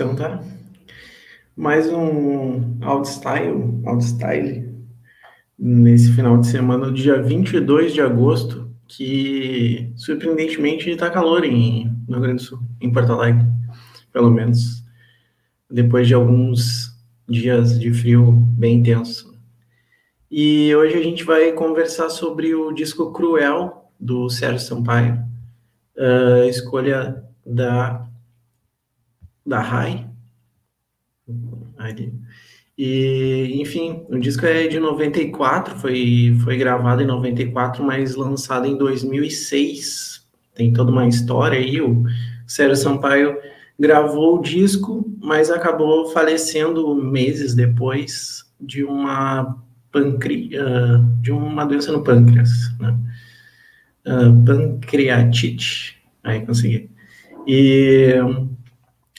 Então tá. Mais um Outstyle, Outstyle nesse final de semana, dia 22 de agosto, que surpreendentemente está calor em, no Rio Grande do Sul, em Porto Alegre, pelo menos, depois de alguns dias de frio bem intenso. E hoje a gente vai conversar sobre o disco Cruel, do Sérgio Sampaio, uh, escolha da da RAI. E, enfim, o disco é de 94, foi, foi gravado em 94, mas lançado em 2006. Tem toda uma história aí. O Sérgio Sampaio gravou o disco, mas acabou falecendo meses depois de uma pancre... Uh, de uma doença no pâncreas, né? Uh, pancreatite. Aí consegui. E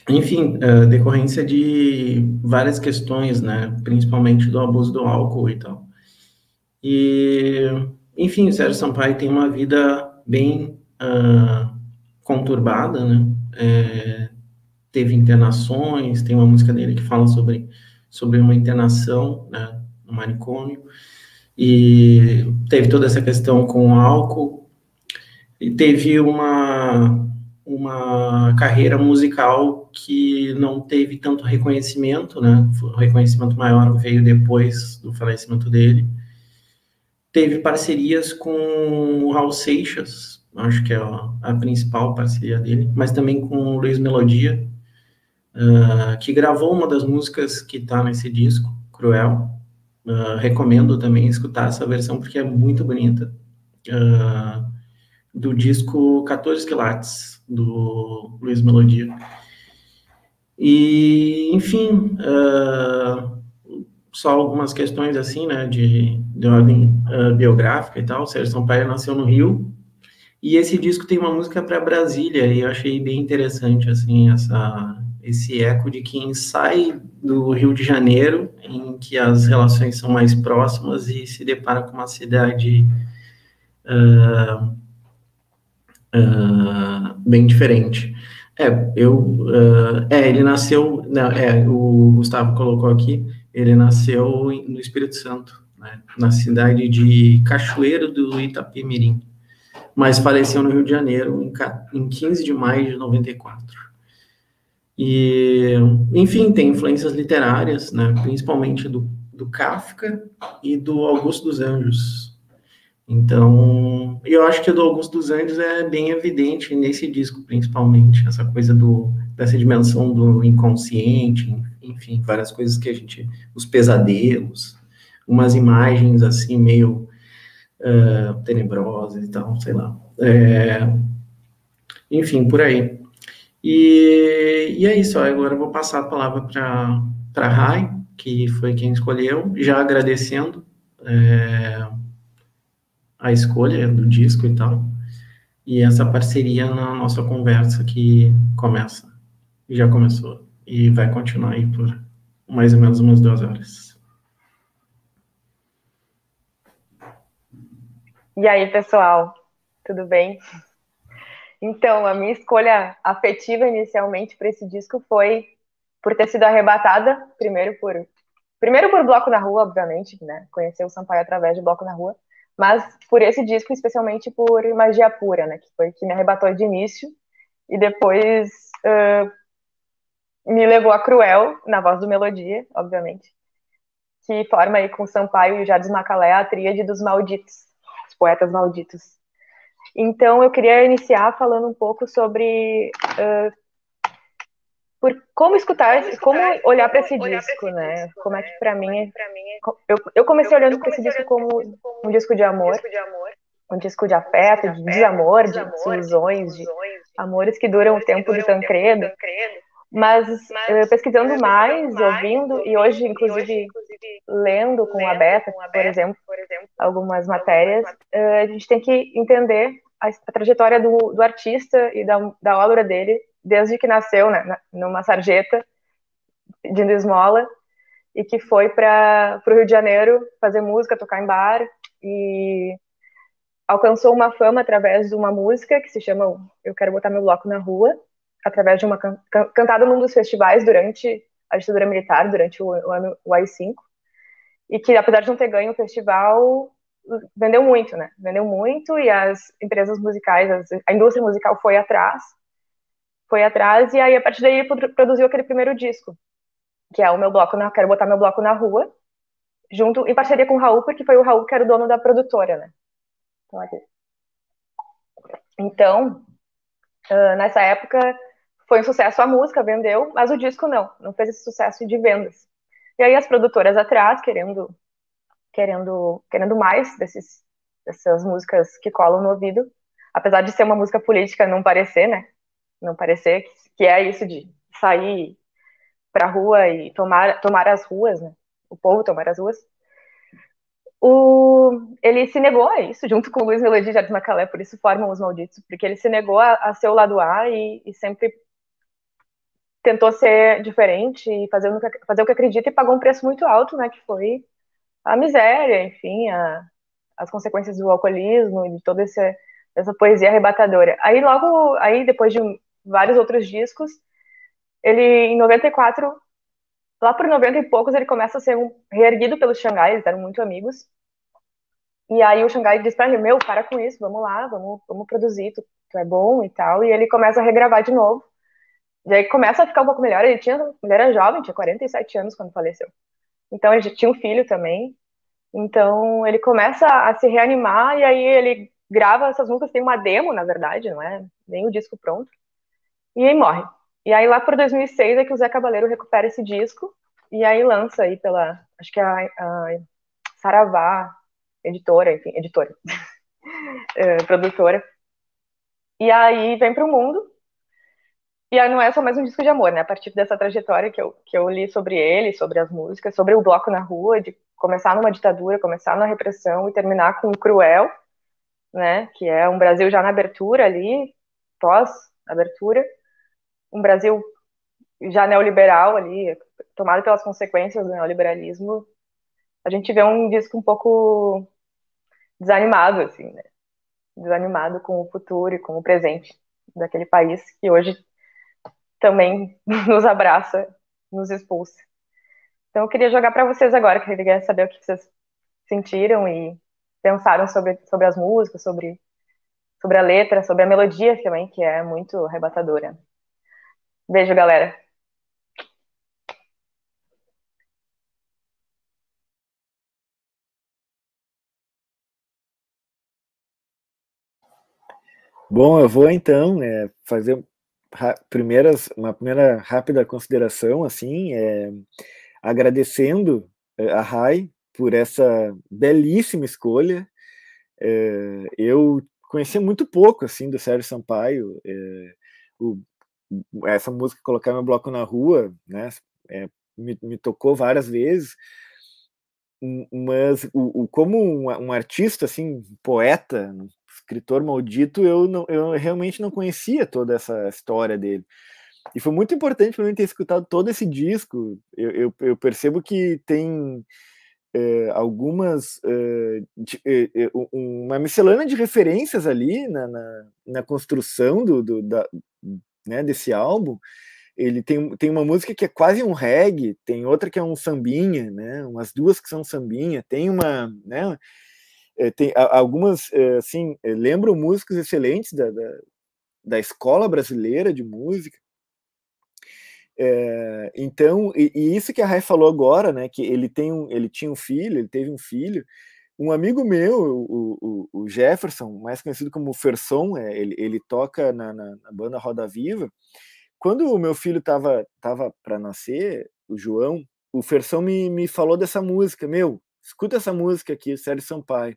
enfim, uh, decorrência de várias questões, né, principalmente do abuso do álcool e tal. E, enfim, o Sérgio Sampaio tem uma vida bem uh, conturbada, né, é, teve internações, tem uma música dele que fala sobre, sobre uma internação, né, no manicômio, e teve toda essa questão com o álcool, e teve uma uma carreira musical que não teve tanto reconhecimento, né? O reconhecimento maior veio depois do falecimento dele. Teve parcerias com o Raul Seixas, acho que é a, principal parceria dele, mas também com o Luiz Melodia, uh, que gravou uma das músicas que está nesse disco, Cruel. Uh, recomendo também escutar essa versão porque é muito bonita. Uh, do disco 14 quilates, do Luiz Melodia. E, enfim, uh, só algumas questões assim, né, de, de ordem uh, biográfica e tal. O Sérgio Sampaio nasceu no Rio, e esse disco tem uma música para Brasília, e eu achei bem interessante, assim, essa, esse eco de quem sai do Rio de Janeiro, em que as relações são mais próximas, e se depara com uma cidade... Uh, uh, bem diferente. É, eu, uh, é, ele nasceu, não, é, o Gustavo colocou aqui, ele nasceu no Espírito Santo, né, na cidade de Cachoeiro do Itapemirim, mas faleceu no Rio de Janeiro em, em 15 de maio de 94. E, enfim, tem influências literárias, né, principalmente do, do Kafka e do Augusto dos Anjos, então, eu acho que o do Augusto dos Anjos é bem evidente nesse disco, principalmente, essa coisa do, dessa dimensão do inconsciente, enfim, várias coisas que a gente, os pesadelos, umas imagens assim meio uh, tenebrosas e tal, sei lá. É, enfim, por aí. E, e é isso, agora eu vou passar a palavra para a Rai, que foi quem escolheu, já agradecendo. É, a escolha do disco e tal. E essa parceria na nossa conversa que começa, já começou, e vai continuar aí por mais ou menos umas duas horas. E aí, pessoal, tudo bem? Então, a minha escolha afetiva inicialmente para esse disco foi por ter sido arrebatada, primeiro por primeiro por Bloco na Rua, obviamente, né? Conhecer o Sampaio através de Bloco na Rua, mas por esse disco, especialmente por Magia Pura, né, que foi que me arrebatou de início, e depois uh, me levou a Cruel, na voz do Melodia, obviamente, que forma aí com Sampaio e Jades Macalé a tríade dos malditos, os poetas malditos. Então, eu queria iniciar falando um pouco sobre uh, por como escutar, como, escutar, como olhar para esse, disco, esse né? Disco, como é que para mim, é, eu, eu comecei olhando para esse disco como um disco de amor, um disco de afeto, de desamor, de desilusões, de amores que duram o tempo de Tancredo. Mas, uh, pesquisando mais, ouvindo, e hoje, inclusive, lendo com a Beta, por exemplo, algumas matérias, uh, a gente tem que entender a, a trajetória do, do artista e da, da obra dele desde que nasceu, né, numa sarjeta, pedindo esmola, e que foi para o Rio de Janeiro fazer música, tocar em bar, e alcançou uma fama através de uma música que se chama Eu Quero Botar Meu Bloco na Rua, através de uma can cantada num dos festivais durante a ditadura militar, durante o, o ano o AI-5, e que, apesar de não ter ganho o festival, vendeu muito, né? Vendeu muito e as empresas musicais, a indústria musical foi atrás, foi atrás, e aí, a partir daí, ele produziu aquele primeiro disco, que é o meu bloco, na, quero botar meu bloco na rua, junto, em parceria com o Raul, porque foi o Raul que era o dono da produtora, né? Então, aqui. Então, uh, nessa época, foi um sucesso a música, vendeu, mas o disco não, não fez esse sucesso de vendas. E aí as produtoras atrás, querendo querendo querendo mais desses dessas músicas que colam no ouvido, apesar de ser uma música política não parecer, né? Não parecer que é isso de sair pra rua e tomar tomar as ruas, né? O povo tomar as ruas. O, ele se negou a isso, junto com o Luiz Melodia e Jardim Macalé, por isso formam os Malditos, porque ele se negou a, a ser o lado A e, e sempre tentou ser diferente e fazer o, que, fazer o que acredita e pagou um preço muito alto, né, que foi a miséria, enfim, a, as consequências do alcoolismo e de toda essa, essa poesia arrebatadora. Aí logo, aí depois de vários outros discos, ele em 94, lá por 90 e poucos, ele começa a ser reerguido pelo Xangai, eles eram muito amigos. E aí o Xangai diz pra ele, meu, para com isso, vamos lá, vamos, vamos produzir, tu, tu é bom e tal. E ele começa a regravar de novo. E aí começa a ficar um pouco melhor. Ele tinha, ele era jovem, tinha 47 anos quando faleceu. Então ele tinha um filho também. Então ele começa a se reanimar e aí ele grava essas músicas, tem uma demo, na verdade, não é nem o disco pronto. E aí morre. E aí lá por 2006 é que o Zé Cabaleiro recupera esse disco e aí lança aí pela, acho que é a, a Saravá, editora, enfim, editora, é, produtora. E aí vem para o mundo e aí não é só mais um disco de amor, né? A partir dessa trajetória que eu, que eu li sobre ele, sobre as músicas, sobre o bloco na rua, de começar numa ditadura, começar na repressão e terminar com o Cruel, né? Que é um Brasil já na abertura ali, pós-abertura. Um Brasil já neoliberal ali, tomado pelas consequências do neoliberalismo. A gente vê um disco um pouco desanimado, assim, né? Desanimado com o futuro e com o presente daquele país que hoje também nos abraça, nos expulsa. Então eu queria jogar para vocês agora, queria saber o que vocês sentiram e pensaram sobre, sobre as músicas, sobre, sobre a letra, sobre a melodia também, que é muito arrebatadora. Beijo, galera. Bom, eu vou então é, fazer primeiras, uma primeira rápida consideração, assim, é, agradecendo é, a Rai por essa belíssima escolha. É, eu conhecia muito pouco, assim, do Sérgio Sampaio. É, o, essa música, Colocar Meu Bloco na Rua, né, é, me, me, tocou várias vezes, mas o, o como um, um, artista, assim, poeta, escritor maldito, eu, não, eu realmente não conhecia toda essa história dele. E foi muito importante para mim ter escutado todo esse disco. Eu, eu, eu percebo que tem é, algumas. É, de, é, uma miscelânea de referências ali na, na, na construção do, do da, né, desse álbum. Ele tem, tem uma música que é quase um reggae, tem outra que é um sambinha, né? Umas duas que são sambinha, tem uma, né? é, tem algumas, é, assim, é, lembram músicos excelentes da, da, da, escola brasileira de música. É, então, e, e, isso que a Rai falou agora, né, que ele tem um, ele tinha um filho, ele teve um filho. Um amigo meu, o, o, o Jefferson, mais conhecido como Ferson, é, ele, ele toca na, na, na, banda Roda Viva. Quando o meu filho estava tava para nascer, o João, o Ferson me, me falou dessa música, meu, Escuta essa música aqui, Sérgio Sampaio,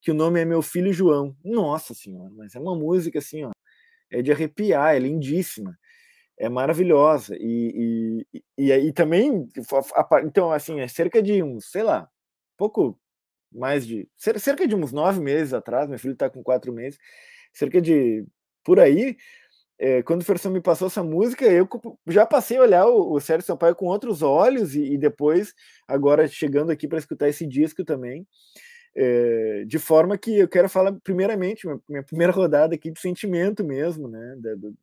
que o nome é Meu Filho João. Nossa Senhora, mas é uma música assim, ó, é de arrepiar, é lindíssima, é maravilhosa. E, e, e, e também, então, assim, é cerca de uns, sei lá, pouco mais de, cerca de uns nove meses atrás, meu filho está com quatro meses, cerca de, por aí, é, quando o Ferson me passou essa música, eu já passei a olhar o, o Sérgio Sampaio com outros olhos e, e depois, agora chegando aqui para escutar esse disco também, é, de forma que eu quero falar primeiramente, minha, minha, primeira rodada aqui de sentimento mesmo, né, da, do,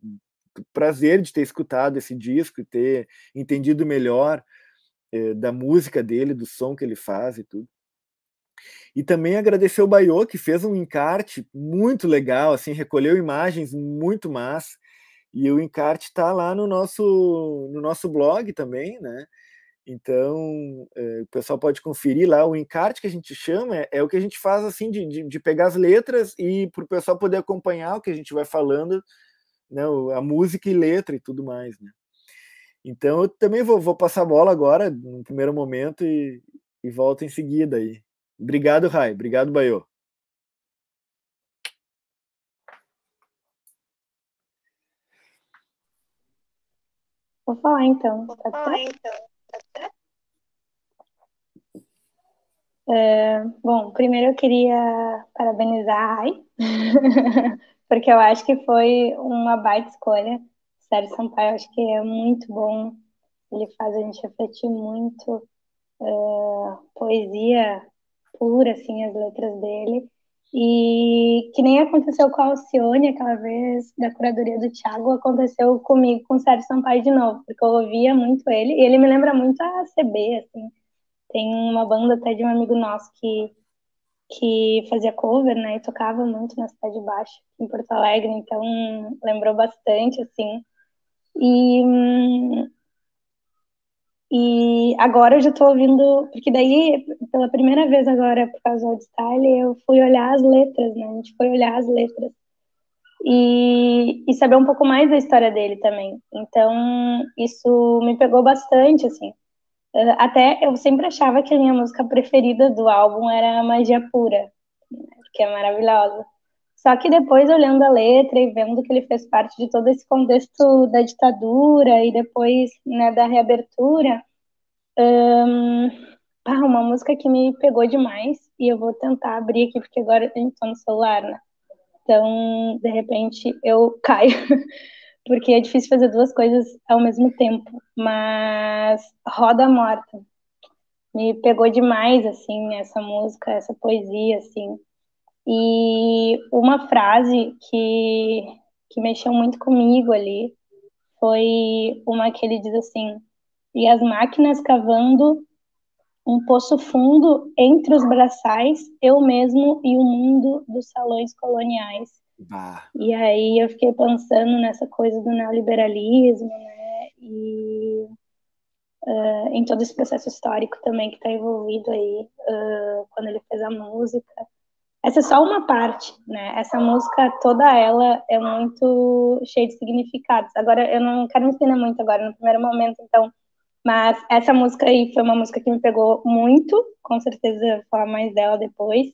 prazer de ter escutado esse disco ter entendido melhor eh, da música dele, do som que ele faz e tudo. E também agradecer o Baiô, que fez um encarte muito legal, assim, recolheu imagens muito massa. E o encarte está lá no nosso, no nosso blog também, né? Então, é, o pessoal pode conferir lá. O encarte que a gente chama é, é o que a gente faz assim de, de, de pegar as letras e para o pessoal poder acompanhar o que a gente vai falando, né, a música e letra e tudo mais. Né? Então, eu também vou, vou passar a bola agora, no primeiro momento, e, e volto em seguida aí. Obrigado, Rai. Obrigado, Baiô. Vou falar então. Vou falar então. É, bom, primeiro eu queria parabenizar a Rai, porque eu acho que foi uma baita escolha. Sérgio Sampaio, acho que é muito bom. Ele faz a gente refletir muito. Uh, poesia pura, assim, as letras dele. E que nem aconteceu com a Alcione aquela vez da curadoria do Thiago, aconteceu comigo com o Sérgio Sampaio de novo, porque eu ouvia muito ele, e ele me lembra muito a CB, assim. Tem uma banda até de um amigo nosso que, que fazia cover, né, e tocava muito na Cidade Baixa, em Porto Alegre, então lembrou bastante, assim. E hum, e agora eu já estou ouvindo, porque daí, pela primeira vez agora, por causa do style, eu fui olhar as letras, né? A gente foi olhar as letras. E, e saber um pouco mais da história dele também. Então, isso me pegou bastante, assim. Eh, até eu sempre achava que a minha música preferida do álbum era Magia Pura, que é maravilhosa. Só que depois, olhando a letra e vendo que ele fez parte de todo esse contexto da ditadura e depois né, da reabertura, ah, uma música que me pegou demais e eu vou tentar abrir aqui porque agora a gente tá no celular, né? Então, de repente, eu caio, porque é difícil fazer duas coisas ao mesmo tempo. Mas Roda Morta me pegou demais, assim, essa música, essa poesia, assim. E uma frase que, que mexeu muito comigo ali foi uma que ele diz assim: e as máquinas cavando um poço fundo entre os braçais, eu mesmo e o mundo dos salões coloniais. Bah. E aí eu fiquei pensando nessa coisa do neoliberalismo, né? E uh, em todo esse processo histórico também que está envolvido aí uh, quando ele fez a música. Essa é só uma parte, né? Essa música toda ela é muito cheia de significados. Agora eu não quero me ensinar muito agora no primeiro momento, então, mas essa música aí foi uma música que me pegou muito, com certeza eu vou falar mais dela depois.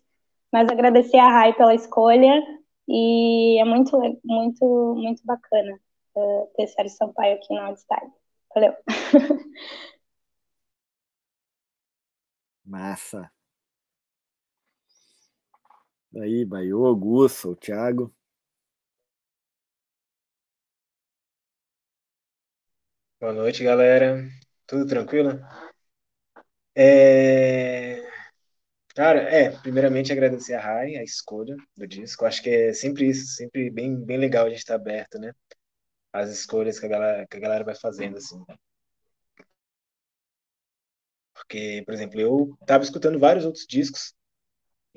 Mas agradecer a Rai pela escolha e é muito muito muito bacana uh, ter Sérgio Sampaio aqui no Outstyle. Valeu. Massa. Aí, Baiô, Augusto, o Thiago. Boa noite, galera. Tudo tranquilo? É... Cara, é, primeiramente agradecer a Rai, a escolha do disco. Acho que é sempre isso, sempre bem, bem legal a gente estar aberto, né? As escolhas que a galera, que a galera vai fazendo, assim. Porque, por exemplo, eu tava escutando vários outros discos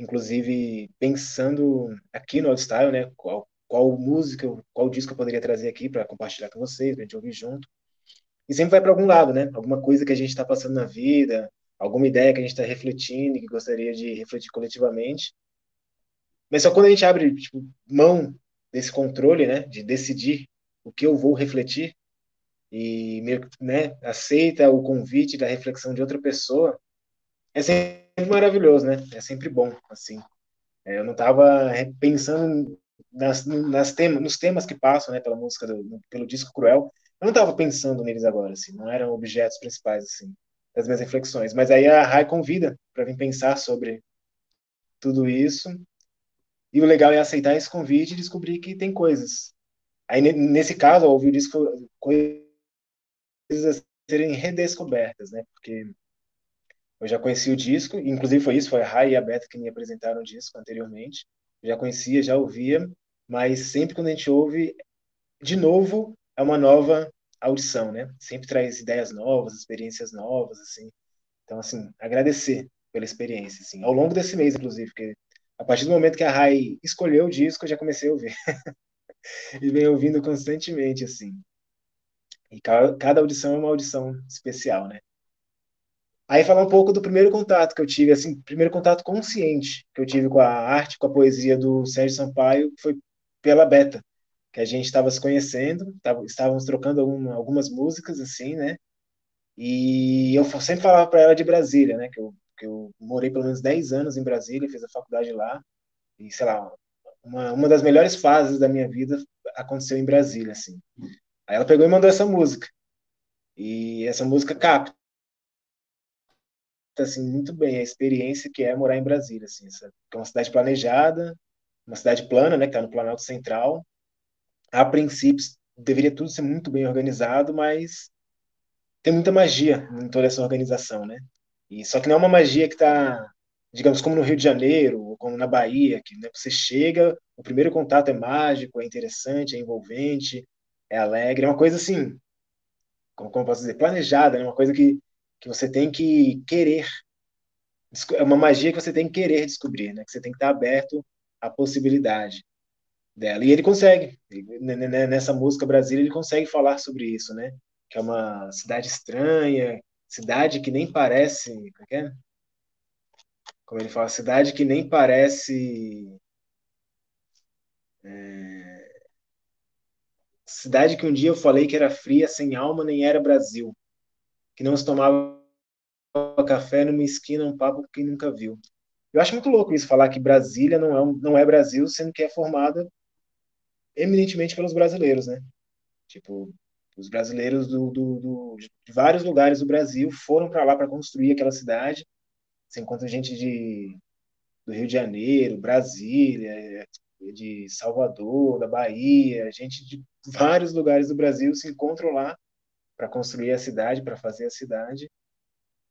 inclusive pensando aqui no Oldstyle, né, qual, qual música, qual disco eu poderia trazer aqui para compartilhar com vocês, para a gente ouvir junto. E sempre vai para algum lado, né? Alguma coisa que a gente está passando na vida, alguma ideia que a gente está refletindo e que gostaria de refletir coletivamente. Mas só quando a gente abre tipo, mão desse controle, né, de decidir o que eu vou refletir e né, aceita o convite da reflexão de outra pessoa, é sempre maravilhoso, né? É sempre bom, assim. É, eu não estava pensando nas, nas tema, nos temas que passam, né, pela música, do, pelo disco Cruel. Eu não estava pensando neles agora, assim. Não eram objetos principais, assim, das minhas reflexões. Mas aí a Rai convida para vir pensar sobre tudo isso. E o legal é aceitar esse convite e descobrir que tem coisas. Aí, nesse caso, ouvir o disco, coisas a serem redescobertas, né? Porque eu já conhecia o disco, inclusive foi isso, foi a Rai e a Beta que me apresentaram o disco anteriormente. Eu já conhecia, já ouvia, mas sempre quando a gente ouve, de novo, é uma nova audição, né? Sempre traz ideias novas, experiências novas, assim. Então, assim, agradecer pela experiência, assim, ao longo desse mês, inclusive, porque a partir do momento que a Rai escolheu o disco, eu já comecei a ouvir. e venho ouvindo constantemente, assim. E cada audição é uma audição especial, né? Aí falar um pouco do primeiro contato que eu tive, assim, primeiro contato consciente que eu tive com a arte, com a poesia do Sérgio Sampaio, foi pela Beta, que a gente estava se conhecendo, tava, estávamos trocando alguma, algumas músicas, assim, né? E eu sempre falava para ela de Brasília, né? Que eu, que eu morei pelo menos 10 anos em Brasília, fiz a faculdade lá, e sei lá, uma, uma das melhores fases da minha vida aconteceu em Brasília, assim. Aí ela pegou e mandou essa música. E essa música capta assim muito bem a experiência que é morar em Brasília, assim, sabe? É uma cidade planejada, uma cidade plana, né, que está no Planalto Central. A princípio deveria tudo ser muito bem organizado, mas tem muita magia em toda essa organização, né? E só que não é uma magia que está, digamos, como no Rio de Janeiro ou como na Bahia, que né, você chega, o primeiro contato é mágico, é interessante, é envolvente, é alegre, é uma coisa assim, como, como posso dizer, planejada, né? Uma coisa que que você tem que querer. É uma magia que você tem que querer descobrir, né? Que você tem que estar aberto à possibilidade dela. E ele consegue. Nessa música Brasília, ele consegue falar sobre isso, né? Que é uma cidade estranha, cidade que nem parece. Como é? é? Como ele fala, cidade que nem parece. É... Cidade que um dia eu falei que era fria, sem alma, nem era Brasil que não se tomava café numa esquina, um papo que nunca viu. Eu acho muito louco isso, falar que Brasília não é, não é Brasil, sendo que é formada eminentemente pelos brasileiros, né? Tipo, os brasileiros do, do, do de vários lugares do Brasil foram para lá para construir aquela cidade. Você encontra gente de, do Rio de Janeiro, Brasília, de Salvador, da Bahia, gente de vários lugares do Brasil se encontram lá para construir a cidade, para fazer a cidade.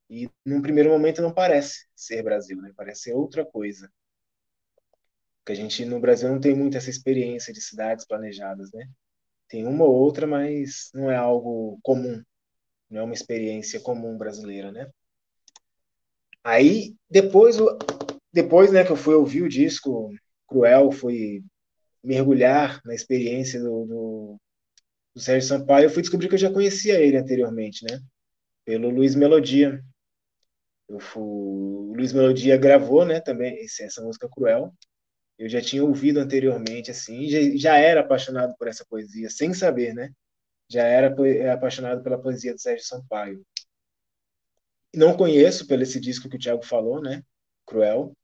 E num primeiro momento não parece ser Brasil, né? Parece ser outra coisa. Porque a gente no Brasil não tem muito essa experiência de cidades planejadas, né? Tem uma ou outra, mas não é algo comum. Não é uma experiência comum brasileira, né? Aí depois depois, né, que eu fui ouvir o disco Cruel, fui mergulhar na experiência do, do, do Sérgio Sampaio, eu fui descobrir que eu já conhecia ele anteriormente, né? Pelo Luiz Melodia. Eu fui, o Luiz Melodia gravou, né, também essa música Cruel. Eu já tinha ouvido anteriormente, assim, já, já era apaixonado por essa poesia, sem saber, né? Já era apaixonado pela poesia do Sérgio Sampaio. Não conheço pelo esse disco que o Thiago falou, né? Cruel.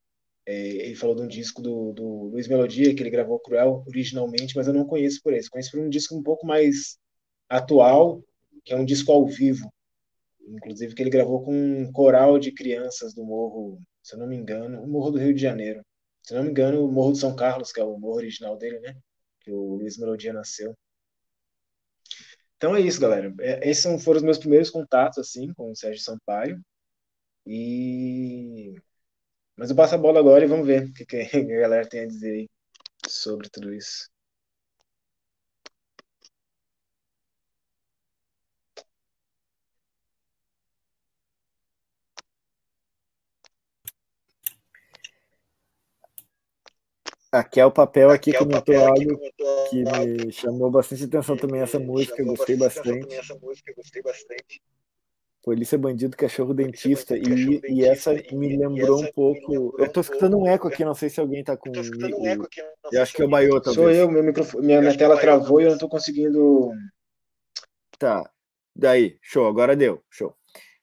É, ele falou de um disco do, do Luiz Melodia, que ele gravou Cruel originalmente, mas eu não conheço por esse. Conheço por um disco um pouco mais atual, que é um disco ao vivo. Inclusive que ele gravou com um coral de crianças do Morro, se eu não me engano, o Morro do Rio de Janeiro. Se eu não me engano, o Morro de São Carlos, que é o morro original dele, né? Que o Luiz Melodia nasceu. Então é isso, galera. É, esses foram os meus primeiros contatos, assim, com o Sérgio Sampaio. E mas eu passo a bola agora e vamos ver o que, que a galera tem a dizer aí sobre tudo isso. Aqui é o papel aqui aqui comentou é algo que me chamou bastante atenção também essa música, gostei bastante. Polícia Bandido, Cachorro Dentista. E, e essa me lembrou um pouco. Eu tô escutando um eco aqui, não sei se alguém tá com. Um eco aqui, eu acho que é o Baiô, talvez. Sou eu, meu microfone, minha, minha tela travou e eu não tô conseguindo. Tá. Daí, show, agora deu, show.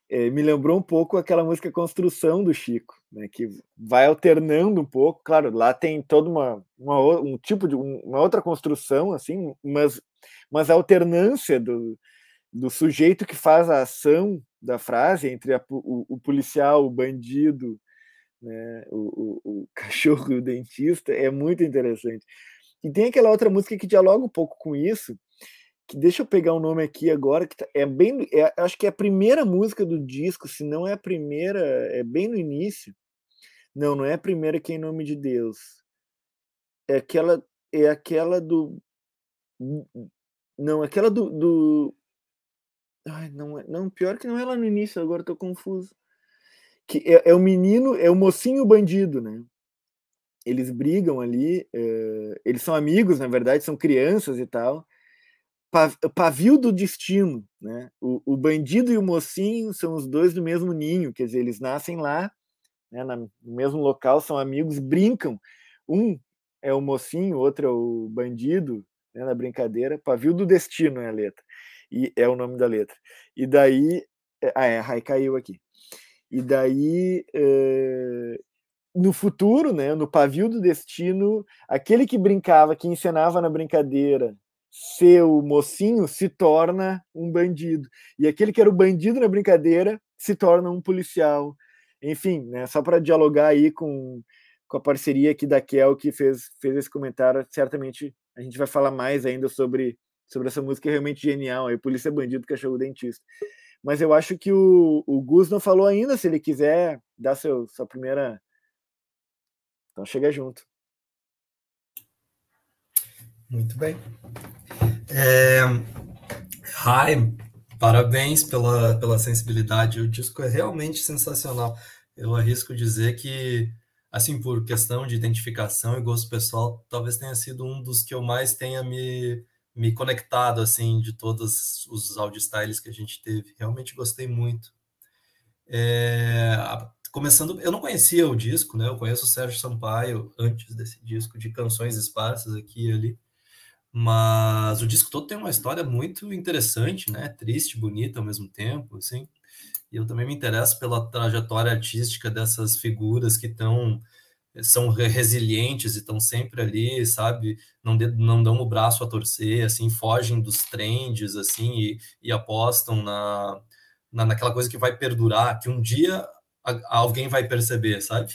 É, me lembrou um pouco aquela música Construção do Chico, né, que vai alternando um pouco. Claro, lá tem toda uma, uma um tipo de uma outra construção, assim, mas, mas a alternância do, do sujeito que faz a ação da frase entre a, o, o, policial, o bandido, né, o, o, o cachorro e o dentista é muito interessante. E tem aquela outra música que dialoga um pouco com isso, que deixa eu pegar o um nome aqui agora, que tá, é bem, é, acho que é a primeira música do disco, se não é a primeira, é bem no início. Não, não é a primeira que é em nome de Deus. É aquela, é aquela do Não, aquela do. do... Ai, não, é, não, pior que não é lá no início, agora tô confuso. Que é, é o menino, é o mocinho bandido, né? Eles brigam ali, é, eles são amigos, na verdade, são crianças e tal. Pavio do destino, né? O, o bandido e o mocinho são os dois do mesmo ninho, quer dizer, eles nascem lá, né, no mesmo local, são amigos, brincam. Um é o mocinho, outro é o bandido, né, na brincadeira. Pavio do Destino é a letra. E é o nome da letra. E daí. É, ah, é, a Rai caiu aqui. E daí. É, no futuro, né, no pavio do destino, aquele que brincava, que encenava na brincadeira, ser o mocinho, se torna um bandido. E aquele que era o bandido na brincadeira se torna um policial. Enfim, né, só para dialogar aí com, com a parceria aqui da Kel, que fez, fez esse comentário, certamente a gente vai falar mais ainda sobre, sobre essa música é realmente genial, aí Polícia Bandido, Cachorro Dentista. Mas eu acho que o, o Gus não falou ainda, se ele quiser dar seu, sua primeira. Então chega junto. Muito bem. É... Hi, parabéns pela, pela sensibilidade. O disco é realmente sensacional. Eu arrisco dizer que assim, por questão de identificação e gosto pessoal, talvez tenha sido um dos que eu mais tenha me, me conectado, assim, de todos os audio styles que a gente teve. Realmente gostei muito. É, começando, eu não conhecia o disco, né? Eu conheço o Sérgio Sampaio antes desse disco, de canções esparsas aqui e ali. Mas o disco todo tem uma história muito interessante, né? Triste, bonita ao mesmo tempo, assim. E eu também me interesso pela trajetória artística dessas figuras que estão são resilientes e estão sempre ali, sabe? Não, de, não dão o braço a torcer, assim, fogem dos trends, assim, e, e apostam na, na, naquela coisa que vai perdurar, que um dia a, alguém vai perceber, sabe?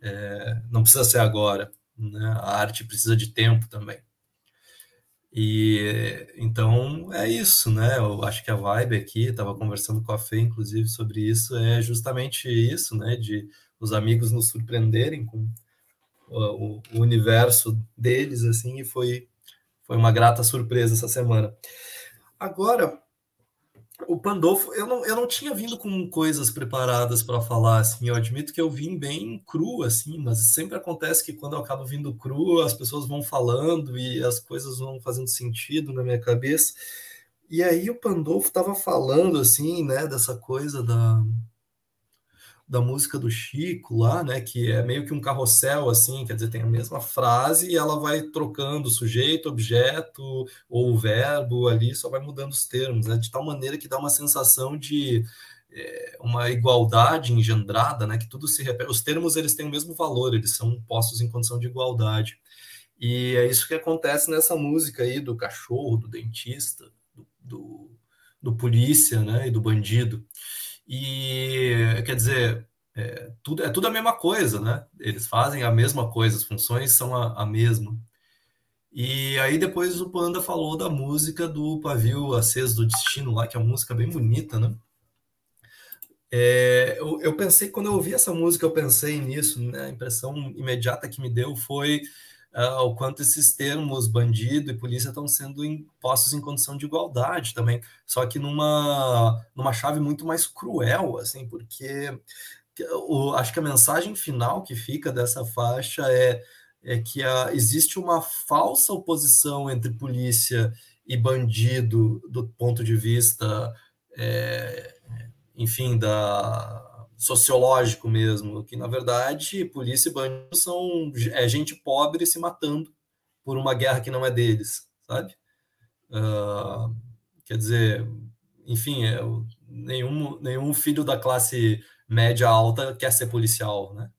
É, não precisa ser agora, né? A arte precisa de tempo também. E então é isso, né? Eu acho que a vibe aqui, estava conversando com a Fê, inclusive, sobre isso, é justamente isso, né? De os amigos nos surpreenderem com o, o universo deles, assim, e foi, foi uma grata surpresa essa semana. Agora, o Pandolfo, eu não, eu não tinha vindo com coisas preparadas para falar, assim, eu admito que eu vim bem cru, assim, mas sempre acontece que quando eu acabo vindo cru, as pessoas vão falando e as coisas vão fazendo sentido na minha cabeça. E aí o Pandolfo estava falando, assim, né, dessa coisa da, da música do Chico lá, né, que é meio que um carrossel assim, quer dizer, tem a mesma frase e ela vai trocando sujeito, objeto ou verbo ali, só vai mudando os termos, né, de tal maneira que dá uma sensação de é, uma igualdade engendrada, né, que tudo se repete. Os termos eles têm o mesmo valor, eles são postos em condição de igualdade. E é isso que acontece nessa música aí do cachorro, do dentista, do, do, do polícia, né, e do bandido. E quer dizer, é tudo, é tudo a mesma coisa, né? Eles fazem a mesma coisa, as funções são a, a mesma. E aí depois o Panda falou da música do Pavio Aceso do Destino lá, que é uma música bem bonita, né? É, eu, eu, pensei, quando eu ouvi essa música, eu pensei nisso, né? A impressão imediata que me deu foi uh, o quanto esses termos bandido e polícia estão sendo impostos em condição de igualdade também, só que numa, numa chave muito mais cruel, assim, porque o, acho que a mensagem final que fica dessa faixa é, é que a, existe uma falsa oposição entre polícia e bandido do ponto de vista, é, enfim, da sociológico mesmo, que na verdade polícia e bandido são é, gente pobre se matando por uma guerra que não é deles, sabe? Uh, quer dizer, enfim, é, nenhum, nenhum filho da classe média alta quer ser policial, né?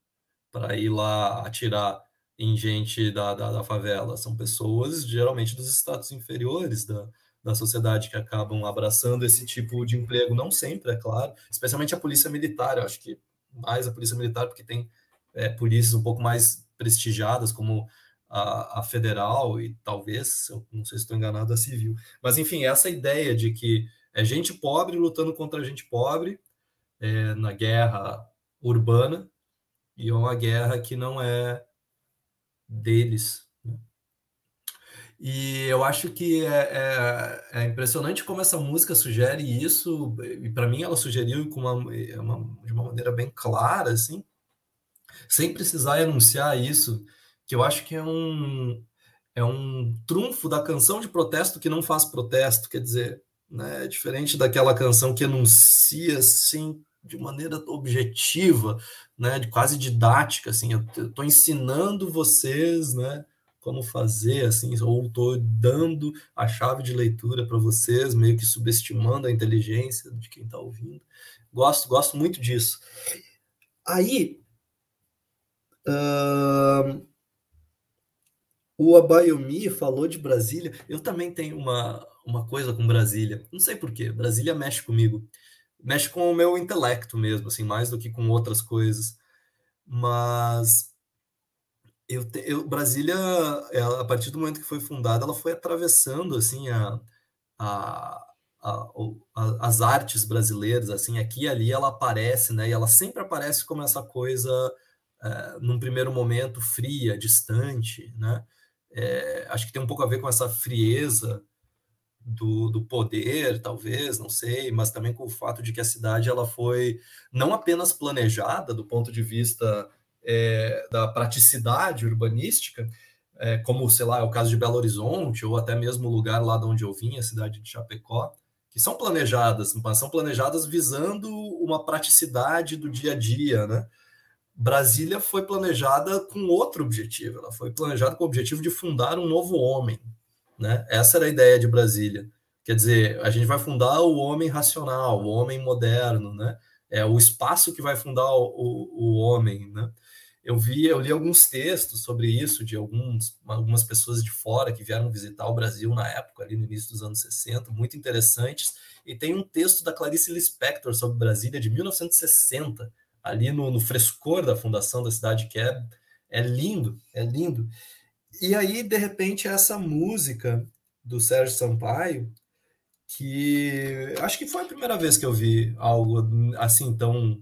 Para ir lá atirar em gente da, da, da, favela. São pessoas geralmente dos estados inferiores da, da sociedade que acabam abraçando esse tipo de emprego, não sempre, é claro, especialmente a polícia militar, eu acho que mais a polícia militar, porque tem é, polícias um pouco mais prestigiadas, como a, a, federal e talvez, eu não sei se estou enganado, a civil. Mas, enfim, essa ideia de que é gente pobre lutando contra gente pobre é, na guerra urbana e é uma guerra que não é deles, E eu acho que é, é, é, impressionante como essa música sugere isso, e para mim ela sugeriu com uma, uma, de uma maneira bem clara, assim, sem precisar enunciar isso, que eu acho que é um, é um trunfo da canção de protesto que não faz protesto, quer dizer, né, é diferente daquela canção que enuncia assim de maneira objetiva, né, de quase didática, assim, eu estou ensinando vocês, né, como fazer, assim, ou estou dando a chave de leitura para vocês, meio que subestimando a inteligência de quem está ouvindo. Gosto, gosto muito disso. Aí, uh, o Abayomi falou de Brasília. Eu também tenho uma, uma coisa com Brasília. Não sei porquê. Brasília mexe comigo. Mexe com o meu intelecto mesmo, assim, mais do que com outras coisas. Mas eu, eu, Brasília, ela, a partir do momento que foi fundada, ela foi atravessando assim a, a, a, a, as artes brasileiras, assim, aqui e ali ela aparece, né? E ela sempre aparece como essa coisa, é, num primeiro momento, fria, distante, né? É, acho que tem um pouco a ver com essa frieza do, do poder, talvez, não sei, mas também com o fato de que a cidade ela foi não apenas planejada do ponto de vista é, da praticidade urbanística, é, como, sei lá, é o caso de Belo Horizonte, ou até mesmo o lugar lá de onde eu vim, a cidade de Chapecó, que são planejadas, mas são planejadas visando uma praticidade do dia a dia, né? Brasília foi planejada com outro objetivo, ela foi planejada com o objetivo de fundar um novo homem, né? Essa era a ideia de Brasília. Quer dizer, a gente vai fundar o homem racional, o homem moderno, né? É o espaço que vai fundar o, o, o homem, né? Eu vi, eu li alguns textos sobre isso de alguns, algumas pessoas de fora que vieram visitar o Brasil na época, ali no início dos anos 60, muito interessantes. E tem um texto da Clarice Lispector sobre Brasília de 1960, ali no, no frescor da fundação da cidade, que é, é lindo, é lindo. E aí, de repente, essa música do Sérgio Sampaio, que acho que foi a primeira vez que eu vi algo assim tão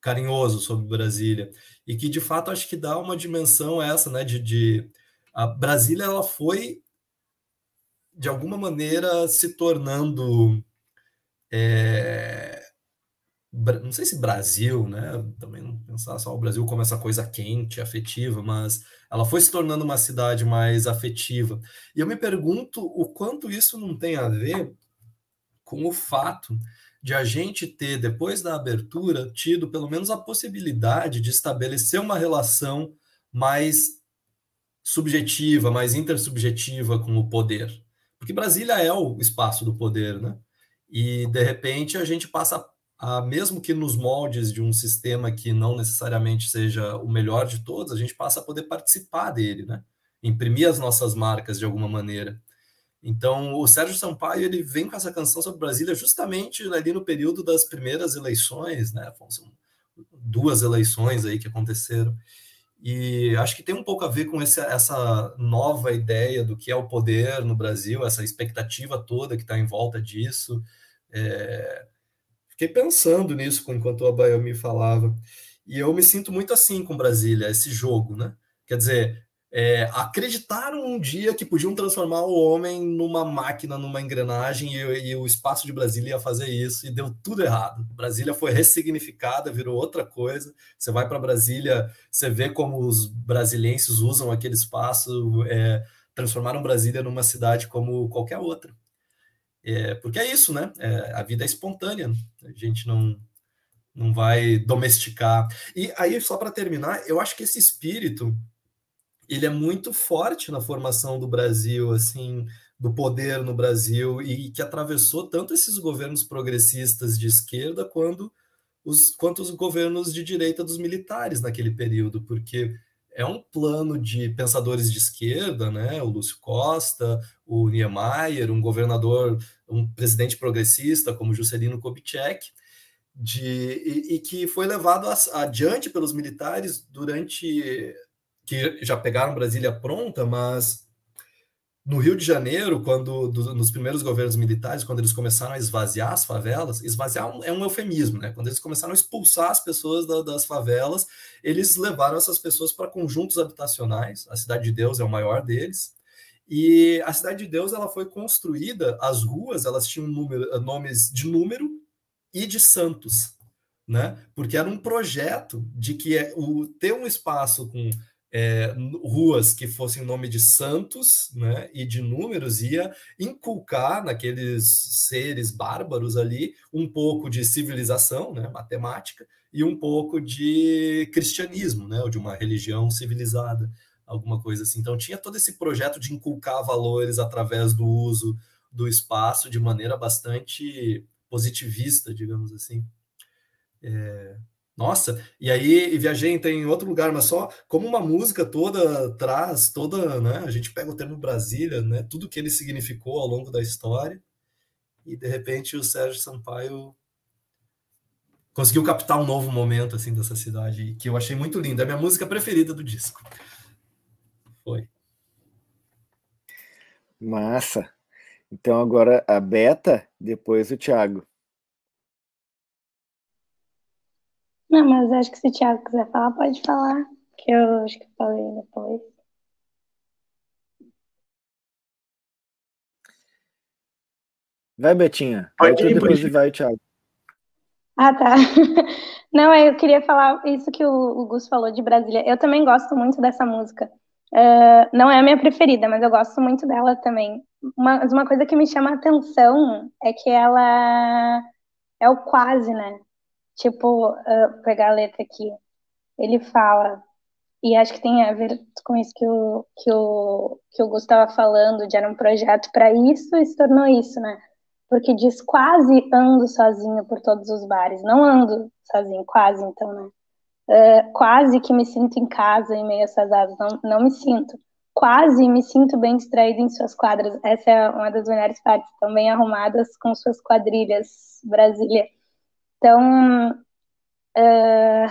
carinhoso sobre Brasília e que de fato acho que dá uma dimensão essa, né, de, de a Brasília ela foi de alguma maneira se tornando é, não sei se Brasil, né? Também não pensar só o Brasil como essa coisa quente, afetiva, mas ela foi se tornando uma cidade mais afetiva. E eu me pergunto o quanto isso não tem a ver com o fato de a gente ter, depois da abertura, tido pelo menos a possibilidade de estabelecer uma relação mais subjetiva, mais intersubjetiva com o poder. Porque Brasília é o espaço do poder, né? E, de repente, a gente passa a, mesmo que nos moldes de um sistema que não necessariamente seja o melhor de todos, a gente passa a poder participar dele, né? Imprimir as nossas marcas de alguma maneira. Então, o Sérgio Sampaio ele vem com essa canção sobre Brasília justamente ali no período das primeiras eleições, né? São duas eleições aí que aconteceram. E acho que tem um pouco a ver com esse, essa nova ideia do que é o poder no Brasil, essa expectativa toda que está em volta disso. É... Fiquei pensando nisso enquanto o Abaio me falava. E eu me sinto muito assim com Brasília, esse jogo, né? Quer dizer, é, acreditaram um dia que podiam transformar o homem numa máquina, numa engrenagem, e, e, o espaço de Brasília ia fazer isso, e deu tudo errado. Brasília foi ressignificada, virou outra coisa. Você vai para Brasília, você vê como os brasilienses usam aquele espaço, é, transformaram Brasília numa cidade como qualquer outra. É, porque é isso, né? É, a vida é espontânea, a gente não, não vai domesticar. E aí, só para terminar, eu acho que esse espírito ele é muito forte na formação do Brasil, assim, do poder no Brasil e que atravessou tanto esses governos progressistas de esquerda quanto os, quanto os governos de direita dos militares naquele período, porque é um plano de pensadores de esquerda, né? O Lúcio Costa, o Niemeyer, um governador, um presidente progressista como Juscelino Kubitschek, de, e, e que foi levado adiante pelos militares durante que já pegaram Brasília pronta, mas no Rio de Janeiro, quando do, nos primeiros governos militares, quando eles começaram a esvaziar as favelas, esvaziar é um eufemismo, né? Quando eles começaram a expulsar as pessoas da, das favelas, eles levaram essas pessoas para conjuntos habitacionais. A Cidade de Deus é o maior deles. E a Cidade de Deus ela foi construída, as ruas elas tinham número, nomes de número e de santos, né? Porque era um projeto de que é, o, ter um espaço com é, ruas que fossem nome de santos né, e de números ia inculcar naqueles seres bárbaros ali um pouco de civilização, né, matemática, e um pouco de cristianismo, né, ou de uma religião civilizada, alguma coisa assim. Então tinha todo esse projeto de inculcar valores através do uso do espaço de maneira bastante positivista, digamos assim. É, nossa, e aí viajei em outro lugar, mas só como uma música toda traz, toda, né? A gente pega o termo Brasília, né? Tudo que ele significou ao longo da história, e de repente o Sérgio Sampaio conseguiu captar um novo momento assim dessa cidade que eu achei muito lindo. É a minha música preferida do disco. Foi. Massa. Então agora a Beta, depois o Thiago. Não, mas acho que se o Thiago quiser falar, pode falar. Que eu acho que falei depois. Vai, Betinha. Pode ir, depois pode. vai, Thiago. Ah, tá. Não, eu queria falar isso que o, o Gus falou de Brasília. Eu também gosto muito dessa música. Uh, não é a minha preferida, mas eu gosto muito dela também. Mas uma coisa que me chama a atenção é que ela é o quase, né? Tipo, uh, pegar a letra aqui. Ele fala, e acho que tem a ver com isso que o, que o, que o Gustavo estava falando, de era um projeto para isso e se tornou isso, né? Porque diz quase ando sozinho por todos os bares. Não ando sozinho, quase, então, né? Uh, quase que me sinto em casa em meio a essas asas. Não, não me sinto. Quase me sinto bem distraída em suas quadras. Essa é uma das melhores partes. Também arrumadas com suas quadrilhas, Brasília. Então, uh,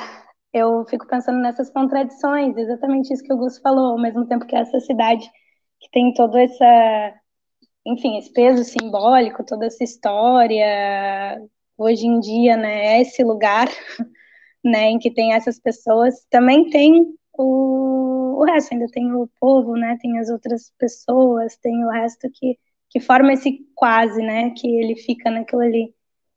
eu fico pensando nessas contradições, exatamente isso que o Gus falou, ao mesmo tempo que essa cidade que tem todo essa, enfim, esse peso simbólico, toda essa história, hoje em dia, né, é esse lugar, né, em que tem essas pessoas, também tem o, o resto, ainda tem o povo, né, tem as outras pessoas, tem o resto que, que forma esse quase, né, que ele fica naquilo ali.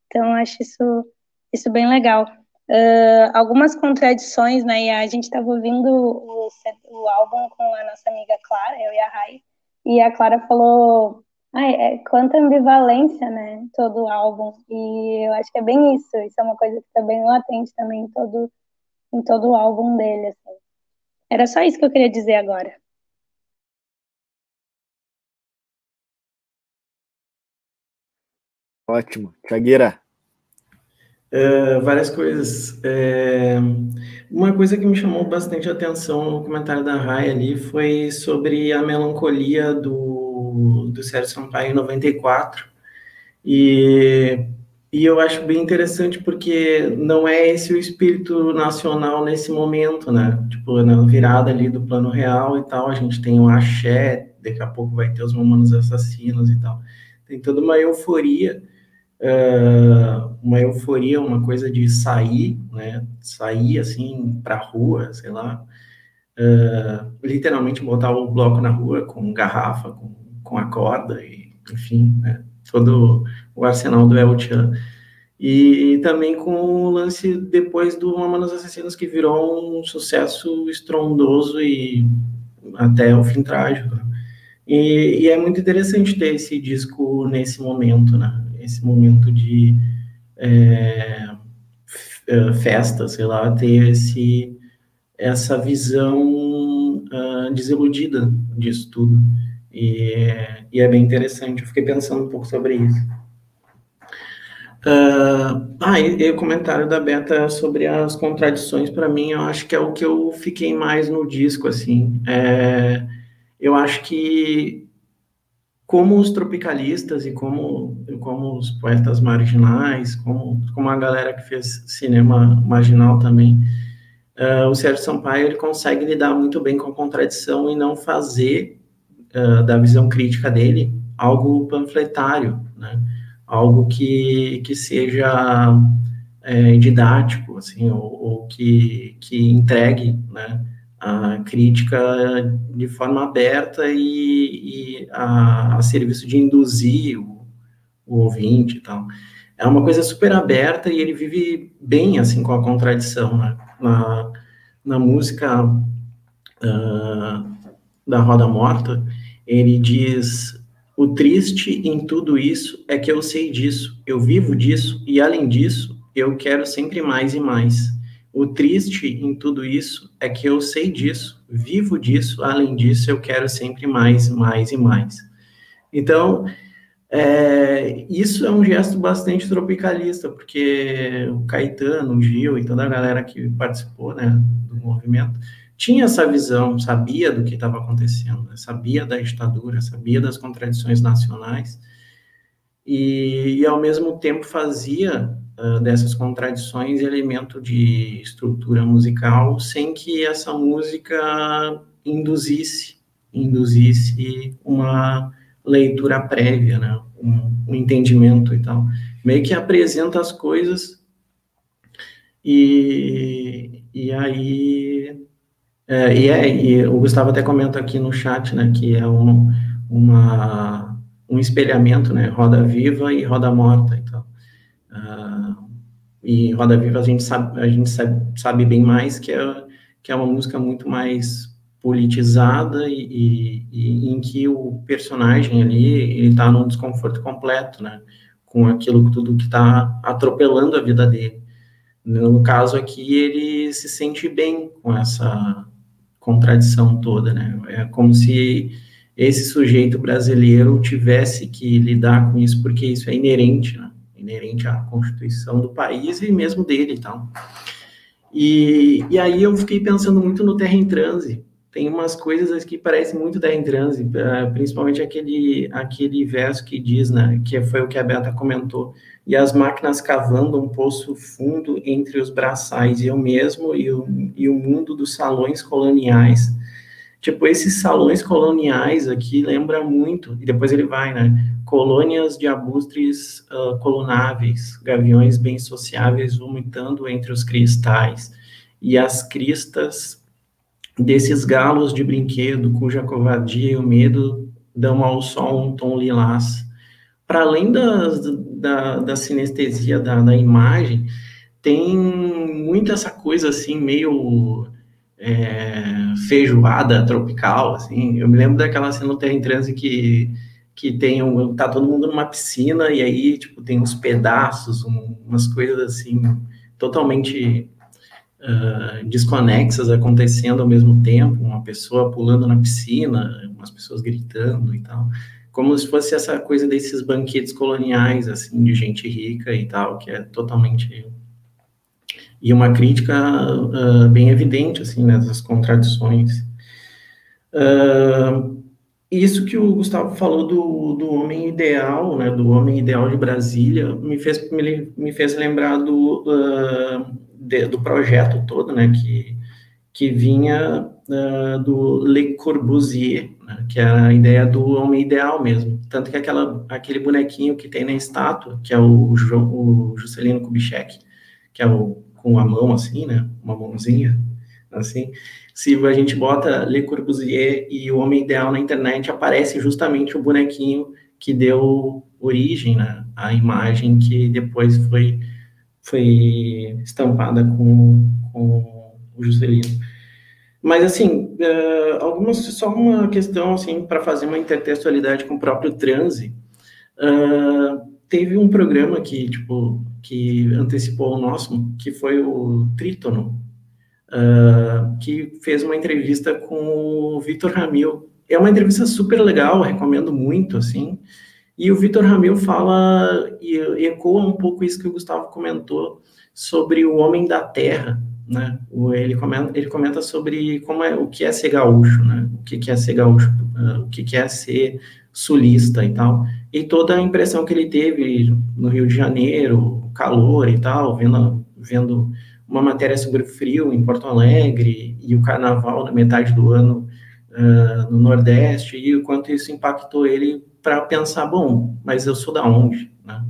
Então, acho isso isso bem legal. Uh, algumas contradições, né? E a gente estava ouvindo o, o, álbum com a nossa amiga Clara, eu e a Rai, e a Clara falou, ah, é, quanta ambivalência, né? Todo o álbum. E eu acho que é bem isso. Isso é uma coisa que está bem latente também em todo, em todo o álbum dele. Assim. Era só isso que eu queria dizer agora. Ótimo. Chagueira. Uh, várias coisas. É, uma coisa que me chamou bastante atenção no comentário da Rai ali foi sobre a melancolia do, do Sérgio Sampaio em 94. E, e eu acho bem interessante porque não é esse o espírito nacional nesse momento, né? Tipo, na virada ali do plano real e tal, a gente tem o axé, daqui a pouco vai ter os mamonos assassinos e tal. Tem toda uma euforia uh, uma euforia, uma coisa de sair, né? Sair assim para rua, sei lá, uh, literalmente botar o bloco na rua com garrafa, com, com a corda e, enfim, né? todo o arsenal do El Chan. E, e, também com o lance depois do Mamonas Assassinos, que virou um sucesso estrondoso e até o fim trágico. E, e, é muito interessante ter esse disco nesse momento, né? Esse momento de é, é, festa, sei lá, ter esse, essa visão uh, desiludida disso tudo. E, e, é bem interessante, eu fiquei pensando um pouco sobre isso. Uh, ah, e, e, o comentário da Beta sobre as contradições, para mim, eu acho que é o que eu fiquei mais no disco, assim. É, eu acho que como os tropicalistas e como, como os poetas marginais, como, como a galera que fez cinema marginal também, uh, o Sérgio Sampaio ele consegue lidar muito bem com a contradição e não fazer uh, da visão crítica dele algo panfletário, né? algo que, que seja é, didático, assim, ou, ou, que, que entregue né, a crítica de forma aberta e, e a, a, serviço de induzir o, o ouvinte e tal. É uma coisa super aberta e ele vive bem assim com a contradição, né? Na, na música uh, da Roda Morta, ele diz: o triste em tudo isso é que eu sei disso, eu vivo disso e além disso eu quero sempre mais e mais. O triste em tudo isso é que eu sei disso, vivo disso, além disso, eu quero sempre mais, mais e mais. Então, é, isso é um gesto bastante tropicalista, porque o Caetano, o Gil e toda a galera que participou né, do movimento tinha essa visão, sabia do que estava acontecendo, né, sabia da ditadura, sabia das contradições nacionais, e, e ao mesmo tempo fazia dessas contradições elemento de estrutura musical sem que essa música induzisse induzisse uma leitura prévia, né? um, um entendimento e tal. Meio que apresenta as coisas e, e aí é, e, é, e o Gustavo até comenta aqui no chat, né, que é um, uma, um espelhamento, né, roda viva e roda morta, então. Uh, e Roda Viva a gente sabe, a gente sabe, sabe bem mais que é, que é uma música muito mais politizada e, e, e em que o personagem ali ele está num desconforto completo, né, com aquilo tudo que está atropelando a vida dele. No caso aqui ele se sente bem com essa contradição toda, né? É como se esse sujeito brasileiro tivesse que lidar com isso porque isso é inerente, né? Inerente à constituição do país e mesmo dele e tal. E, e aí eu fiquei pensando muito no Terra em Transe. Tem umas coisas que parecem muito Terra em Transe, eh, principalmente aquele, aquele verso que diz, né, que foi o que a Beta comentou, e as máquinas cavando um poço fundo entre os braçais, e eu mesmo e o, e o mundo dos salões coloniais. Tipo, esses salões coloniais aqui lembra muito, e depois ele vai, né? colônias de abustres uh, colunáveis, gaviões bem sociáveis vomitando entre os cristais, e as cristas desses galos de brinquedo, cuja covardia e o medo dão ao sol um tom lilás. Para além das, da, da sinestesia da, da imagem, tem muito essa coisa assim, meio é, feijoada tropical, assim. Eu me lembro daquela cena no Terra em Transe que que tem um, tá todo mundo numa piscina e aí tipo tem uns pedaços, um, umas coisas assim totalmente uh, desconexas acontecendo ao mesmo tempo, uma pessoa pulando na piscina, umas pessoas gritando e tal, como se fosse essa coisa desses banquetes coloniais assim de gente rica e tal, que é totalmente e uma crítica uh, bem evidente assim nessas contradições. Uh, isso que o Gustavo falou do, do homem ideal, né, do homem ideal de Brasília, me fez, me, me fez lembrar do, uh, de, do projeto todo, né, que, que vinha uh, do Le Corbusier, né, que é a ideia do homem ideal mesmo. Tanto que aquela, aquele bonequinho que tem na estátua, que é o, o Juscelino Kubitschek, que é o com a mão assim, né, uma mãozinha, assim, se a gente bota Le Corbusier e o Homem Ideal na internet, aparece justamente o bonequinho que deu origem né, à imagem que depois foi, foi estampada com, com o Juscelino. Mas, assim, uh, algumas, só uma questão, assim, para fazer uma intertextualidade com o próprio transe. Uh, teve um programa que, tipo, que antecipou o nosso, que foi o Trítono, uh, que fez uma entrevista com o Vitor Ramil. É uma entrevista super legal, recomendo muito, assim. E o Vitor Ramil fala e ecoa um pouco isso que o Gustavo comentou sobre o homem da terra, né? Ele comenta, ele comenta sobre como é o que é ser gaúcho, né? O que é ser gaúcho, uh, o que é ser sulista e tal. E toda a impressão que ele teve no Rio de Janeiro, calor e tal, vendo, vendo uma matéria sobre frio em Porto Alegre e o carnaval na metade do ano uh, no Nordeste e o quanto isso impactou ele para pensar, bom, mas eu sou da onde, né?